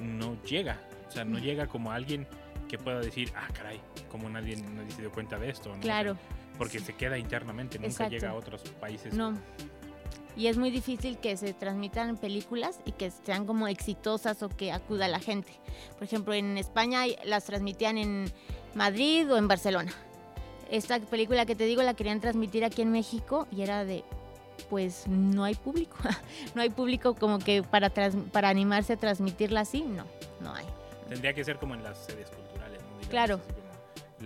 no llega. O sea, no llega como alguien que pueda decir, ah, caray, como nadie, nadie se dio cuenta de esto. ¿no? O sea, Claro. porque se queda internamente, nunca Exacto. llega a otros países. No. Y es muy difícil que se transmitan películas y que sean como exitosas o que acuda la gente. Por ejemplo, en España las transmitían en Madrid o en Barcelona. Esta película que te digo la querían transmitir aquí en México y era de, pues no hay público. no hay público como que para, trans- para animarse a transmitirla así, no, no hay. Tendría que ser como en las sedes culturales, ¿no? Digamos, Claro. así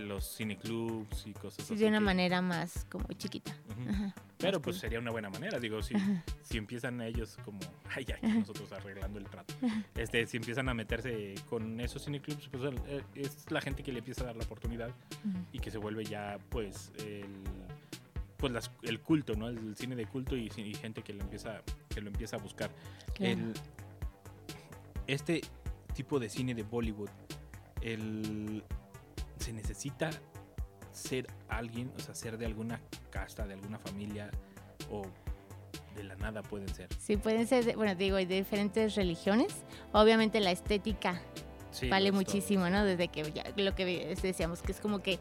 los cineclubs y cosas Sí, así. de una que- manera más como chiquita. Ujú. Ajá, Pero pues cool. sería una buena manera, digo, si, Ajá. si empiezan ellos como, ay, ya, nosotros arreglando el trato, este, si empiezan a meterse con esos cineclubs, pues eh, es la gente que le empieza a dar la oportunidad y que se vuelve ya, pues, el, pues las- el culto, ¿no? El cine de culto y, y gente que lo empieza, que lo empieza a buscar. Claro. El- este tipo de cine de Bollywood, el, se necesita ser alguien, o sea, ser de alguna casta, de alguna familia, o de la nada pueden ser. Sí, pueden ser, de- bueno, digo, de diferentes religiones. Obviamente la estética Sí, vale es todo. muchísimo, ¿no? Desde que ya, lo que decíamos, que es como que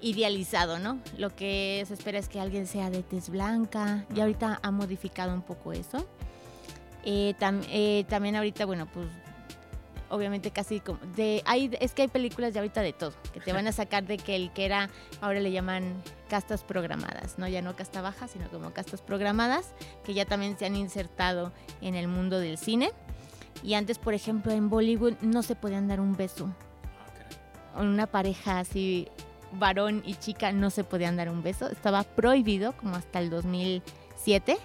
idealizado, ¿no? Lo que se espera es que alguien sea de tez blanca y ahorita ha modificado un poco eso. Eh, tam- eh, también ahorita, bueno, pues obviamente casi como de hay es que hay películas de ahorita de todo que te van a sacar de que el que era ahora le llaman castas programadas no ya no casta baja sino como castas programadas que ya también se han insertado en el mundo del cine. Y antes por ejemplo en Bollywood no se podían dar un beso. Caray. una pareja así varón y chica no se podían dar un beso. Estaba prohibido como hasta el 2007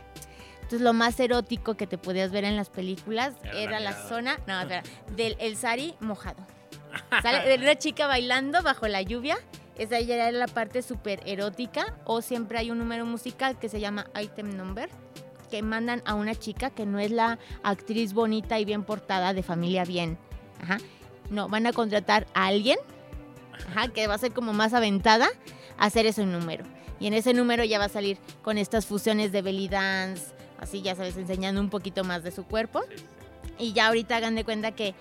entonces lo más erótico que te podías ver en las películas Era la era la mirada. zona no espera, del el sari mojado Sale de una chica bailando bajo la lluvia esa ya era la parte súper erótica o siempre hay un número musical que se llama item number que mandan a una chica que no es la actriz bonita y bien portada de familia bien Ajá. no van a contratar a alguien Ajá, que va a ser como más aventada a hacer ese número. Y en ese número ya va a salir con estas fusiones de belly dance, así ya sabes, enseñando un poquito más de su cuerpo. Y ya ahorita hagan de cuenta que,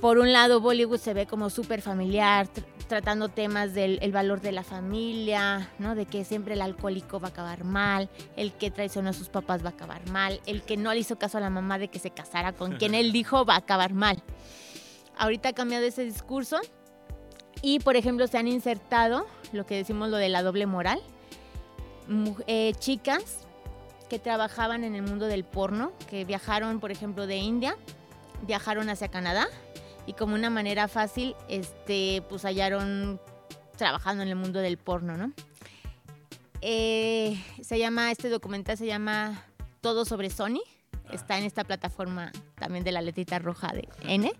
por un lado, Bollywood se ve como súper familiar, tr- tratando temas del el valor de la familia, ¿no? De que siempre el alcohólico va a acabar mal, el que traicionó a sus papás va a acabar mal, el que no le hizo caso a la mamá de que se casara con quien él dijo va a acabar mal. Ahorita ha cambiado ese discurso y, por ejemplo, se han insertado lo que decimos lo de la doble moral. Eh, chicas que trabajaban en el mundo del porno, que viajaron, por ejemplo, de India, viajaron hacia Canadá y como una manera fácil, este, pues hallaron trabajando en el mundo del porno, ¿no? Eh, se llama, este documental se llama Todo sobre Sony, está en esta plataforma también de la letrita roja de N.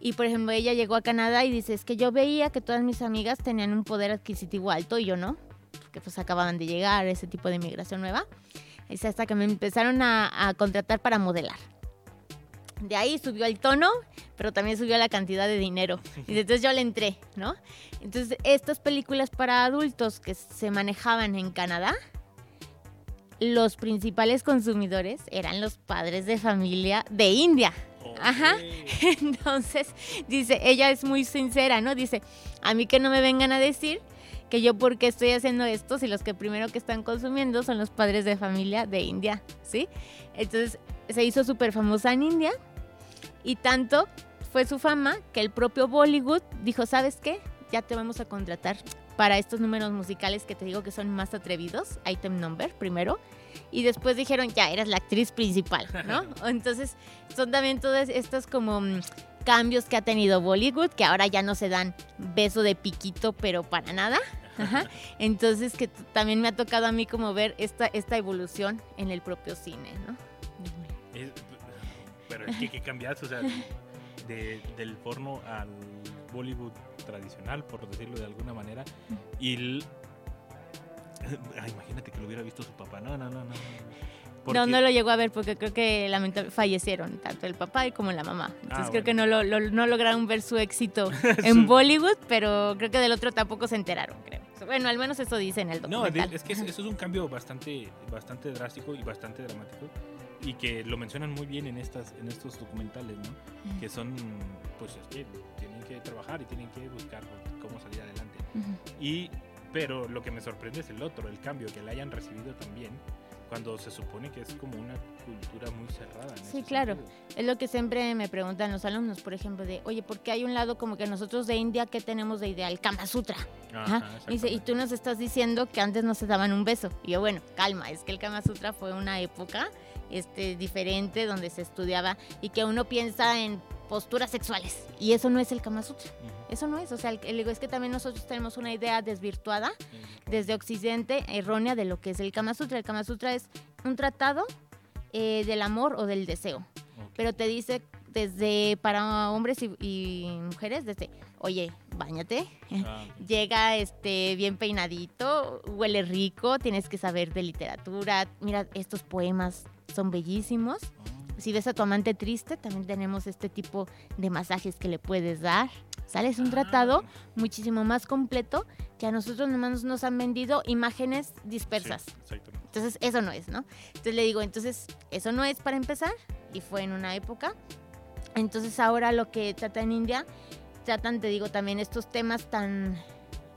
Y por ejemplo, ella llegó a Canadá y dice, es que yo veía que todas mis amigas tenían un poder adquisitivo alto y yo no, porque pues acababan de llegar, ese tipo de inmigración nueva. Es hasta que me empezaron a, a contratar para modelar. De ahí subió el tono, pero también subió la cantidad de dinero. Y entonces yo le entré, ¿no? Entonces, estas películas para adultos que se manejaban en Canadá, los principales consumidores eran los padres de familia de India. Ajá. Entonces, dice, ella es muy sincera, ¿no? Dice, a mí que no me vengan a decir que yo por qué estoy haciendo esto si los que primero que están consumiendo son los padres de familia de India, ¿sí? Entonces, se hizo súper famosa en India Y tanto fue su fama que el propio Bollywood dijo, ¿sabes qué? Ya te vamos a contratar para estos números musicales que te digo que son más atrevidos, item number primero, y después dijeron, ya, eras la actriz principal, ¿no? Entonces, son también todos estos como mm, cambios que ha tenido Bollywood, que ahora ya no se dan beso de piquito, pero para nada. Ajá. Entonces, que también me ha tocado a mí como ver esta, esta evolución en el propio cine, ¿no? Es- pero es que, que cambias, o sea, de- del porno al Bollywood tradicional, por decirlo de alguna manera. Y el- Ay, imagínate que lo hubiera visto su papá. No, no, no, no. no. Porque- No, no lo llegó a ver porque creo que lamentablemente fallecieron, tanto el papá y como la mamá. Entonces Ah, creo que no, lo, lo- no lograron ver su éxito en Bollywood, pero creo que del otro tampoco se enteraron, creo. Bueno, al menos eso dice en el No, documental. es que es- eso es un cambio bastante, bastante drástico y bastante dramático. Y que lo mencionan muy bien en, estas, en estos documentales, ¿no? Que son, pues es que tienen que trabajar y tienen que buscar cómo salir adelante. Ujú. Y, pero lo que me sorprende es el otro, el cambio, que la hayan recibido también, cuando se supone que es como una cultura muy cerrada. Sí, claro. sentido. Es lo que siempre me preguntan los alumnos, por ejemplo, de, oye, ¿por qué hay un lado como que nosotros de India, ¿qué tenemos de ideal? Kama Sutra. Ajá, Ajá. Y exactamente. tú nos estás diciendo que antes no se daban un beso. Y yo, bueno, calma, es que el Kama Sutra fue una época este, diferente donde se estudiaba y que uno piensa en posturas sexuales. Y eso no es el Kama Sutra. Eso no es. O sea, el, el- es que también nosotros tenemos una idea desvirtuada desde Occidente, errónea de lo que es el Kama Sutra. El Kama Sutra es un tratado eh, del amor o del deseo. Pero te dice desde para hombres y, y mujeres, desde, oye, bañate, Ah, llega este bien peinadito, huele rico, tienes que saber de literatura. Mira, estos poemas son bellísimos. Ah, Si ves a tu amante triste, también tenemos este tipo de masajes que le puedes dar. ¿Sale? Es un tratado Ah, muchísimo más completo que a nosotros nomás nos han vendido imágenes dispersas. sí. Entonces, eso no es, ¿no? Entonces le digo, entonces, eso no es para empezar, y fue en una época. Entonces, ahora lo que trata en India, tratan, te digo, también estos temas tan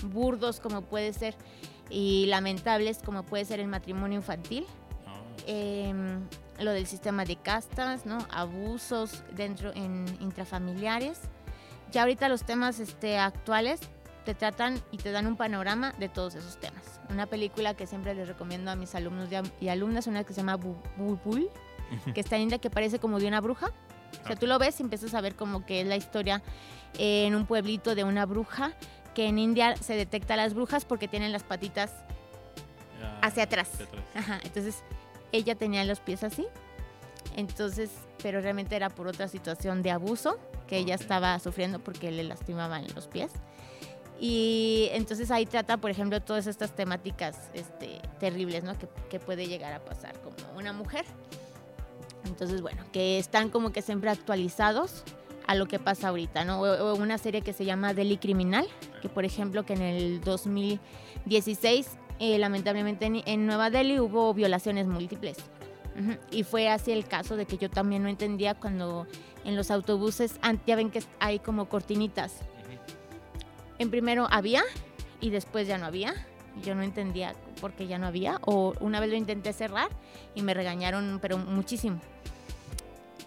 burdos como puede ser y lamentables como puede ser el matrimonio infantil, em, lo del sistema de castas, ¿no? Abusos dentro en intrafamiliares. Ya ahorita los temas este, actuales te tratan y te dan un panorama de todos esos temas. Una película que siempre les recomiendo a mis alumnos y alumnas, una que se llama Bu- Bulbul, que está en India, que parece como de una bruja. O sea, tú lo ves y empiezas a ver como que es la historia eh, en un pueblito de una bruja, que en India se detecta a las brujas porque tienen las patitas ah, hacia atrás. hacia atrás. Ajá, entonces ella tenía los pies así. Entonces, pero realmente era por otra situación de abuso que ella estaba sufriendo porque le lastimaban los pies. Y entonces ahí trata, por ejemplo, todas estas temáticas este, terribles, ¿no? Que, que puede llegar a pasar como una mujer. Entonces, bueno, que están como que siempre actualizados a lo que pasa ahorita, ¿no? O, o una serie que se llama Delhi Criminal, que por ejemplo que en el 2016, eh, lamentablemente en, en Nueva Delhi hubo violaciones múltiples. Y fue así el caso de que yo también no entendía cuando en los autobuses, ya ven que hay como cortinitas. En primero había y después ya no había. Yo no entendía por qué ya no había. O una vez lo intenté cerrar y me regañaron, pero muchísimo.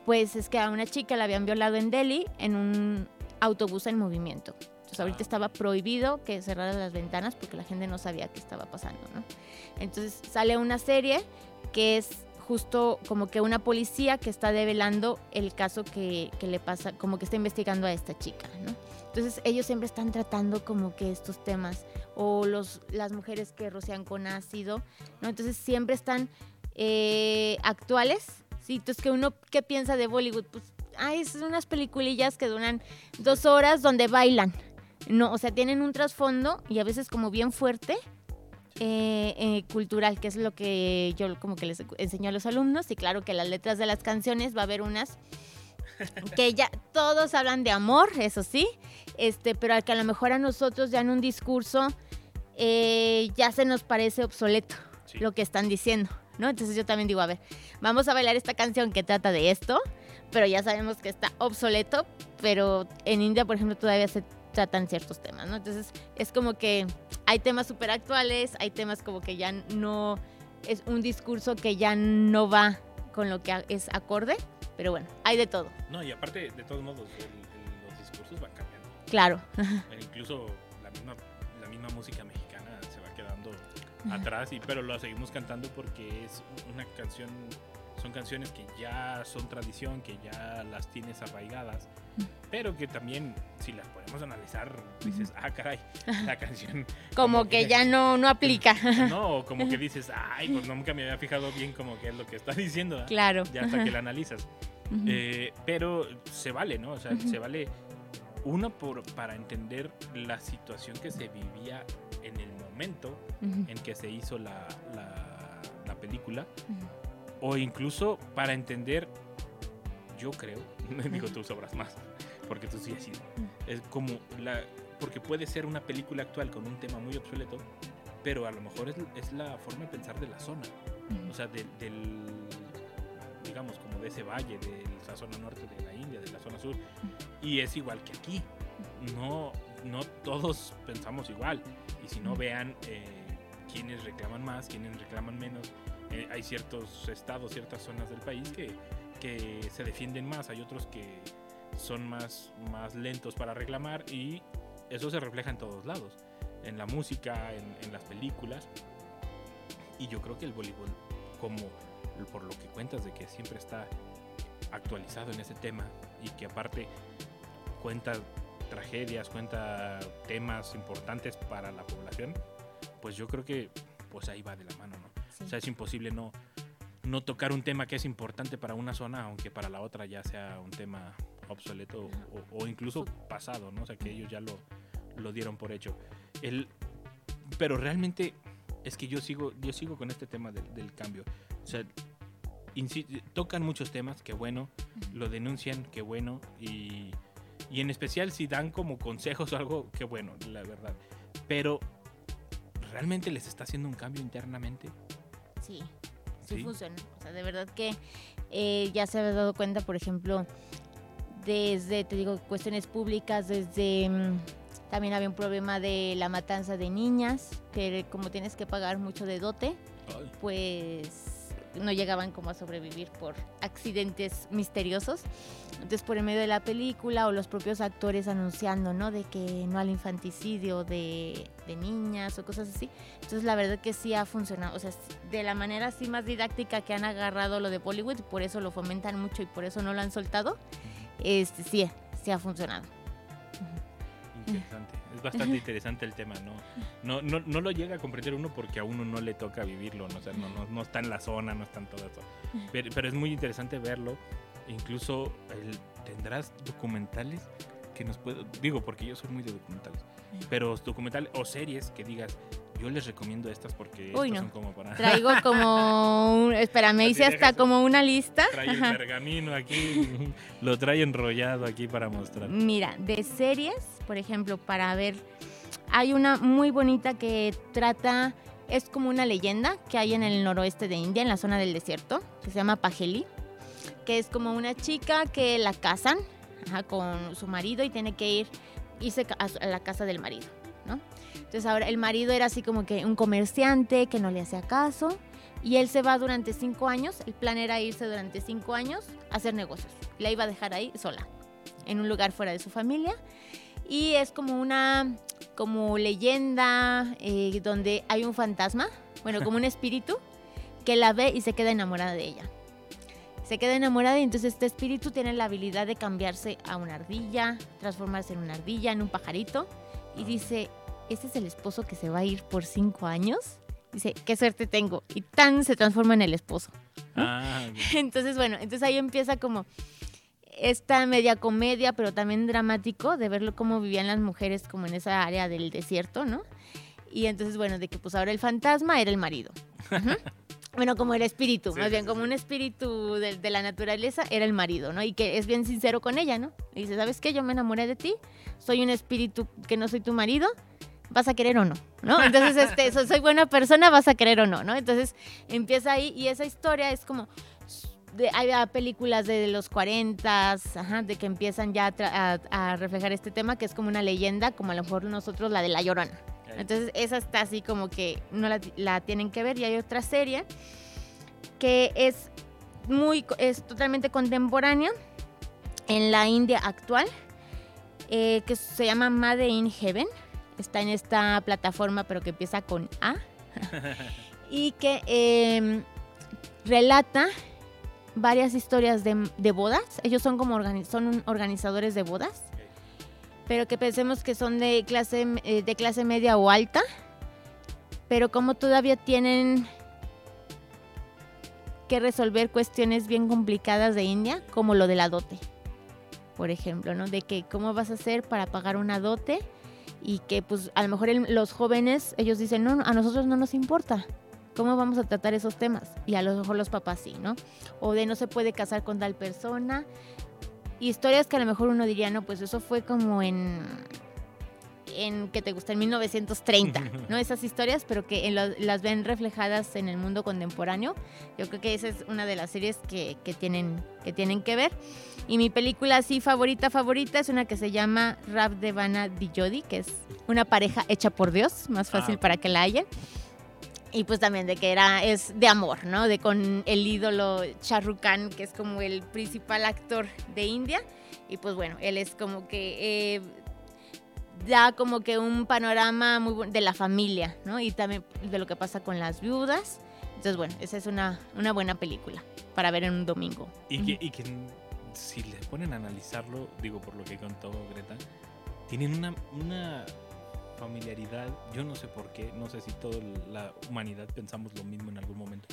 Pues es que a una chica la habían violado en Delhi en un autobús en movimiento. Entonces ahorita Ah. estaba prohibido que cerraran las ventanas porque la gente no sabía qué estaba pasando, ¿no? Entonces sale una serie que es justo como que una policía que está develando el caso que, que le pasa, como que está investigando a esta chica, ¿no? Entonces ellos siempre están tratando como que estos temas o los, las mujeres que rocian con ácido, ¿no? Entonces siempre están eh, actuales, ¿sí? Entonces que uno, ¿qué piensa de Bollywood? Pues, ay, son unas peliculillas que duran dos horas donde bailan, no, o sea, tienen un trasfondo y a veces como bien fuerte, eh, eh, cultural, que es lo que yo como que les enseño a los alumnos. Y claro que las letras de las canciones va a haber unas que ya todos hablan de amor, eso sí, este, pero que a lo mejor a nosotros ya en un discurso eh, ya se nos parece obsoleto Sí. lo que están diciendo, ¿no? Entonces yo también digo, a ver, vamos a bailar esta canción que trata de esto, pero ya sabemos que está obsoleto, pero en India, por ejemplo, todavía se tratan ciertos temas, ¿no? Entonces es como que hay temas súper actuales, hay temas como que ya no, es un discurso que ya no va con lo que es acorde, Pero bueno, hay de todo. No, y aparte, de todos modos, el- el- los discursos van cambiando. Claro. E incluso la misma, la misma música mexicana se va quedando atrás, y, pero lo seguimos cantando porque es una canción, son canciones que ya son tradición, que ya las tienes arraigadas, pero que también, si las podemos analizar, dices, ah, caray, la canción... Como que ya no, no aplica. No, o como que dices, ay, pues nunca me había fijado bien como que es lo que está diciendo, ¿ah?". Claro. ya hasta que la analizas. Ujú. Eh, pero se vale, ¿no? O sea, Ujú. se vale uno por, para entender la situación que se vivía en el momento Ujú. en que se hizo la, la- la película. O incluso para entender, yo creo, digo tú sabrás más, porque tú sí has sido, es como la, porque puede ser una película actual con un tema muy obsoleto, pero a lo mejor es, es la forma de pensar de la zona o sea, del, del- digamos, como de ese valle, de la zona norte de la India, de la zona sur, y es igual que aquí. No, no todos pensamos igual, y si no vean eh, quienes reclaman más, quienes reclaman menos. Eh, hay ciertos estados, ciertas zonas del país que, se defienden más, hay otros que son más, lentos para reclamar y eso se refleja en todos lados, en la música, en, en las películas. Y yo creo que el voleibol, como por lo que cuentas de que siempre está actualizado en ese tema y que aparte cuenta tragedias, cuenta temas importantes para la población, pues yo creo que pues ahí va de la mano, ¿no? Sí. O sea, es imposible no, no tocar un tema que es importante para una zona, aunque para la otra ya sea un tema obsoleto o, o incluso pasado, ¿no? O sea, que ellos ya lo, lo dieron por hecho. El, pero realmente es que yo sigo, yo sigo con este tema del, del cambio. O sea, tocan muchos temas, que bueno, lo denuncian, que bueno, y, y en especial si dan como consejos o algo, que bueno, la verdad. Pero, ¿realmente les está haciendo un cambio internamente? Sí, sí, ¿Sí? funciona. O sea, de verdad que eh, ya se había dado cuenta, por ejemplo, desde, te digo, cuestiones públicas, desde... mm, también había un problema de la matanza de niñas, que como tienes que pagar mucho de dote, pues no llegaban como a sobrevivir por accidentes misteriosos. Entonces por el medio de la película o los propios actores anunciando, ¿no? De que no al infanticidio de, de niñas o cosas así. Entonces la verdad que sí ha funcionado. O sea, de la manera así más didáctica que han agarrado lo de Bollywood, por eso lo fomentan mucho y por eso no lo han soltado, este, sí, sí ha funcionado. Interesante. Es bastante interesante el tema, ¿no? No, no, no lo llega a comprender uno porque a uno no le toca vivirlo, ¿no? O sea, no, no, no está en la zona, no está en todo eso. Pero, pero es muy interesante verlo. Incluso el- tendrás documentales que nos puedo... Digo, porque yo soy muy de documentales. Pero documentales o series que digas, yo les recomiendo estas porque Uy, no. son como para... Traigo como, un, espérame, Así hice hasta como una lista. Trae el pergamino aquí, lo trae enrollado aquí para mostrar. Mira, de series, por ejemplo, para ver, hay una muy bonita que trata, es como una leyenda que hay en el noroeste de India, en la zona del desierto, que se llama Pajeli, que es como una chica que la casan ajá, con su marido y tiene que ir irse a la casa del marido, ¿no? Entonces ahora el marido era así como que un comerciante que no le hacía caso y él se va durante cinco años, el plan era irse durante cinco años a hacer negocios, la iba a dejar ahí sola en un lugar fuera de su familia. Y es como una como leyenda eh, donde hay un fantasma, bueno, como un espíritu, que la ve y se queda enamorada de ella. Se queda enamorada y entonces este espíritu tiene la habilidad de cambiarse a una ardilla, transformarse en una ardilla, en un pajarito. Y dice, ¿este es el esposo que se va a ir por cinco años? Dice, qué suerte tengo. Y tan se transforma en el esposo. Ah, Entonces, bueno, entonces ahí empieza como esta media comedia, pero también dramático, de verlo cómo vivían las mujeres como en esa área del desierto, ¿no? Y entonces, bueno, de que pues ahora el fantasma era el marido. Bueno, como el espíritu, Sí, más bien sí, como sí. un espíritu de, de la naturaleza era el marido, ¿no? Y que es bien sincero con ella, ¿no? Y dice, ¿sabes qué? Yo me enamoré de ti, soy un espíritu que no soy tu marido, vas a querer o no, ¿no? Entonces, este, so- soy buena persona, vas a querer o no, ¿no? Entonces empieza ahí y esa historia es como de, hay ah, películas de los 40, ajá, de que empiezan ya a, tra- a- a reflejar este tema, que es como una leyenda, como a lo mejor nosotros la de La Llorona. Entonces esa está así como que no la, la tienen que ver. Y hay otra serie que es muy, es totalmente contemporánea en la India actual, eh, que se llama Made in Heaven. Está en esta plataforma, pero que empieza con A. y que eh, relata varias historias de, de bodas. Ellos son como organi- son organizadores de bodas, pero que pensemos que son de clase, eh, de clase media o alta, pero como todavía tienen que resolver cuestiones bien complicadas de India, como lo de la dote, por ejemplo, ¿no? De que cómo vas a hacer para pagar una dote y que pues a lo mejor el- los jóvenes, ellos dicen, no, a nosotros no nos importa. ¿Cómo vamos a tratar esos temas? Y a lo mejor los papás sí, ¿no? O de no se puede casar con tal persona. Historias que a lo mejor uno diría, no, pues eso fue como en, en que te gusta, en 1930, ¿no? Esas historias, pero que en lo- las ven reflejadas en el mundo contemporáneo. Yo creo que esa es una de las series que, que tienen, que tienen que ver. Y mi película así favorita, favorita, es una que se llama Rap de Vana Dijodi, que es una pareja hecha por Dios, más fácil Ah. para que la hayan. Y pues también de que era, es de amor, ¿no? De con el ídolo Khan, que es como el principal actor de India. Y pues bueno, él es como que eh, da como que un panorama muy de la familia, ¿no? Y también de lo que pasa con las viudas. Entonces, bueno, esa es una, una buena película para ver en un domingo. Y que, y que si le ponen a analizarlo, digo por lo que contó Greta, tienen una, una familiaridad, yo no sé por qué, no sé si toda la humanidad pensamos lo mismo en algún momento.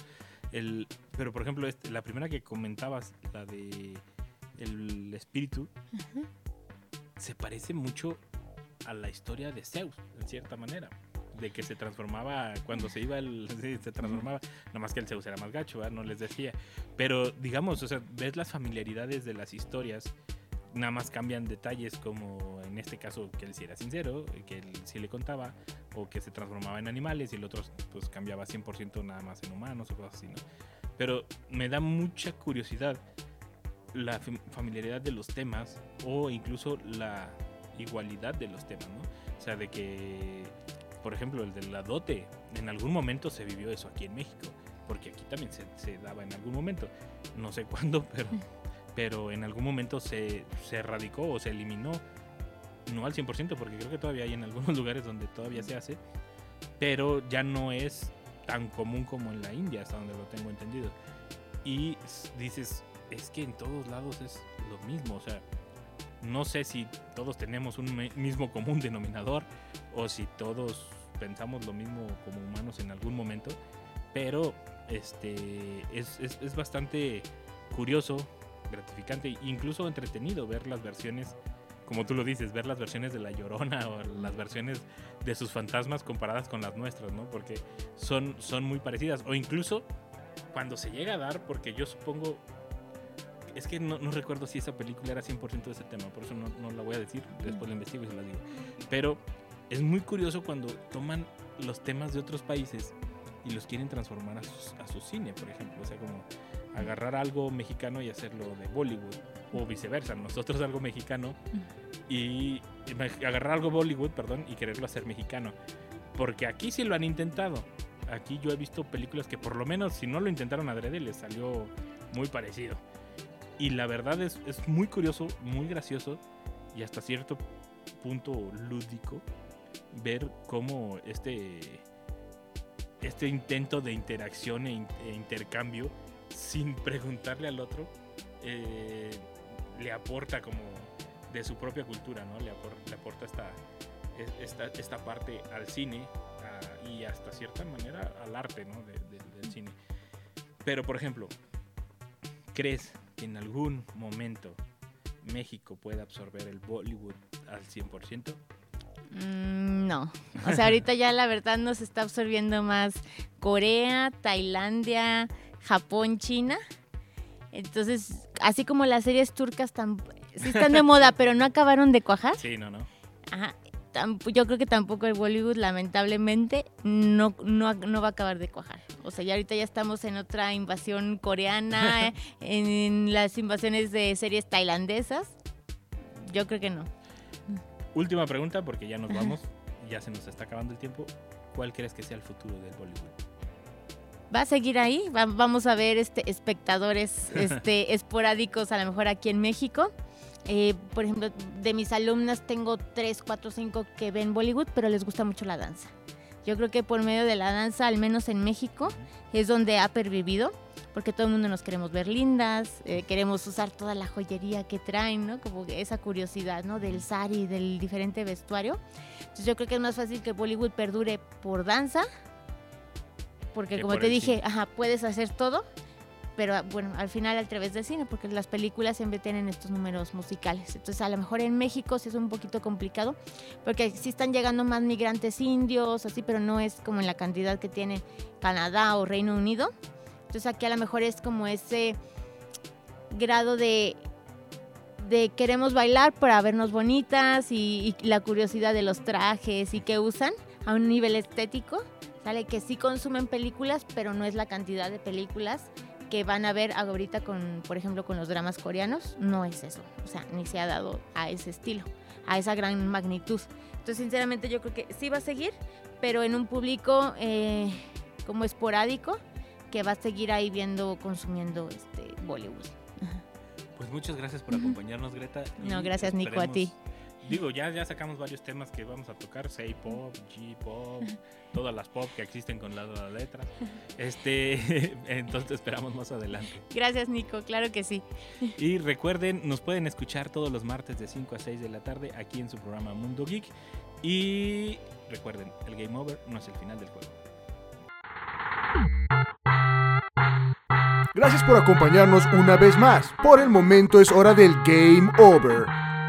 El, pero por ejemplo, este- la primera que comentabas, la de el espíritu, se parece mucho a la historia de Zeus, en cierta manera. De que se transformaba cuando se iba el. se transformaba. Nada más que el Zeus era más gacho, ¿verdad? no les decía. Pero digamos, o sea, ves las familiaridades de las historias. Nada más cambian detalles como en este caso que él sí era sincero, que él sí le contaba, o que se transformaba en animales y el otro pues cambiaba 100% nada más en humanos o cosas así, ¿no? Pero me da mucha curiosidad la fam- familiaridad de los temas o incluso la igualdad de los temas, ¿no? O sea, de que, por ejemplo, el de la dote, en algún momento se vivió eso aquí en México, porque aquí también se, se daba en algún momento, no sé cuándo, pero, pero en algún momento se, se erradicó o se eliminó, no al 100%, porque creo que todavía hay en algunos lugares donde todavía se hace, pero ya no es tan común como en la India, hasta donde lo tengo entendido. Y dices, es que en todos lados es lo mismo, o sea, no sé si todos tenemos un mismo común denominador o si todos pensamos lo mismo como humanos en algún momento, pero este es, es- es bastante curioso, gratificante e incluso entretenido ver las versiones, como tú lo dices, ver las versiones de La Llorona o las versiones de sus fantasmas comparadas con las nuestras, ¿no? Porque son, son muy parecidas. O incluso cuando se llega a dar, porque yo supongo es que no, no recuerdo si esa película era 100% de ese tema, por eso no, no la voy a decir, después la investigo y se la digo. Pero es muy curioso cuando toman los temas de otros países y los quieren transformar a, sus- a su cine, por ejemplo. O sea, como agarrar algo mexicano y hacerlo de Bollywood, o viceversa, nosotros algo mexicano y agarrar algo Bollywood, perdón, y quererlo hacer mexicano. Porque aquí sí lo han intentado. Aquí yo he visto películas que por lo menos si no lo intentaron adrede les salió muy parecido. Y la verdad es, es muy curioso, muy gracioso y hasta cierto punto lúdico ver cómo este, este intento de interacción e, e intercambio sin preguntarle al otro eh, le aporta como de su propia cultura, ¿no? Le, apor- le aporta esta, es- esta, esta parte al cine a- y hasta cierta manera al arte, ¿no? de- de- del cine. Pero, por ejemplo, ¿crees que en algún momento México pueda absorber el Bollywood al 100%? Mm, no. O sea, ahorita ya la verdad nos está absorbiendo más Corea, Tailandia, Japón, China. Entonces, así como las series turcas tan, sí están de moda, pero no acabaron de cuajar. Sí, no, no. Ajá, yo creo que tampoco el Bollywood, lamentablemente, no, no, no va a acabar de cuajar. O sea, ya ahorita ya estamos en otra invasión coreana, en las invasiones de series tailandesas. Yo creo que no. Última pregunta, porque ya nos vamos, ya se nos está acabando el tiempo. ¿Cuál crees que sea el futuro del Bollywood? Va a seguir ahí. Va- vamos a ver este, espectadores este, esporádicos, a lo mejor aquí en México. Eh, por ejemplo, de mis alumnas tengo 3, 4, 5 que ven Bollywood, pero les gusta mucho la danza. Yo creo que por medio de la danza, al menos en México, es donde ha pervivido, porque todo el mundo nos queremos ver lindas, eh, queremos usar toda la joyería que traen, ¿no? Como esa curiosidad, ¿no? Del sari, del diferente vestuario. Entonces yo creo que es más fácil que Bollywood perdure por danza, porque Que como por te dije, cine. ajá, puedes hacer todo, pero bueno, al final a través del cine, porque las películas siempre tienen estos números musicales. Entonces a lo mejor en México sí es un poquito complicado, porque sí están llegando más migrantes indios, así, pero no es como en la cantidad que tiene Canadá o Reino Unido. Entonces aquí a lo mejor es como ese grado de de queremos bailar para vernos bonitas y, y la curiosidad de los trajes y que usan a un nivel estético, sale que sí consumen películas, pero no es la cantidad de películas que van a ver ahorita con, por ejemplo, con los dramas coreanos, no es eso, o sea, ni se ha dado a ese estilo, a esa gran magnitud. Entonces, sinceramente, yo creo que sí va a seguir, pero en un público eh, como esporádico que va a seguir ahí viendo, consumiendo este Bollywood. Pues muchas gracias por acompañarnos, Greta. No, gracias, Nico, a ti. Digo, ya, ya sacamos varios temas que vamos a tocar, say pop, G-pop, todas las pop que existen con la, la letra. Este, entonces te esperamos más adelante. Gracias, Nico, claro que sí. Y recuerden, nos pueden escuchar todos los martes de 5 a 6 de la tarde aquí en su programa Mundo Geek. Y recuerden, el game over no es el final del juego. Gracias por acompañarnos una vez más. Por el momento es hora del Game Over.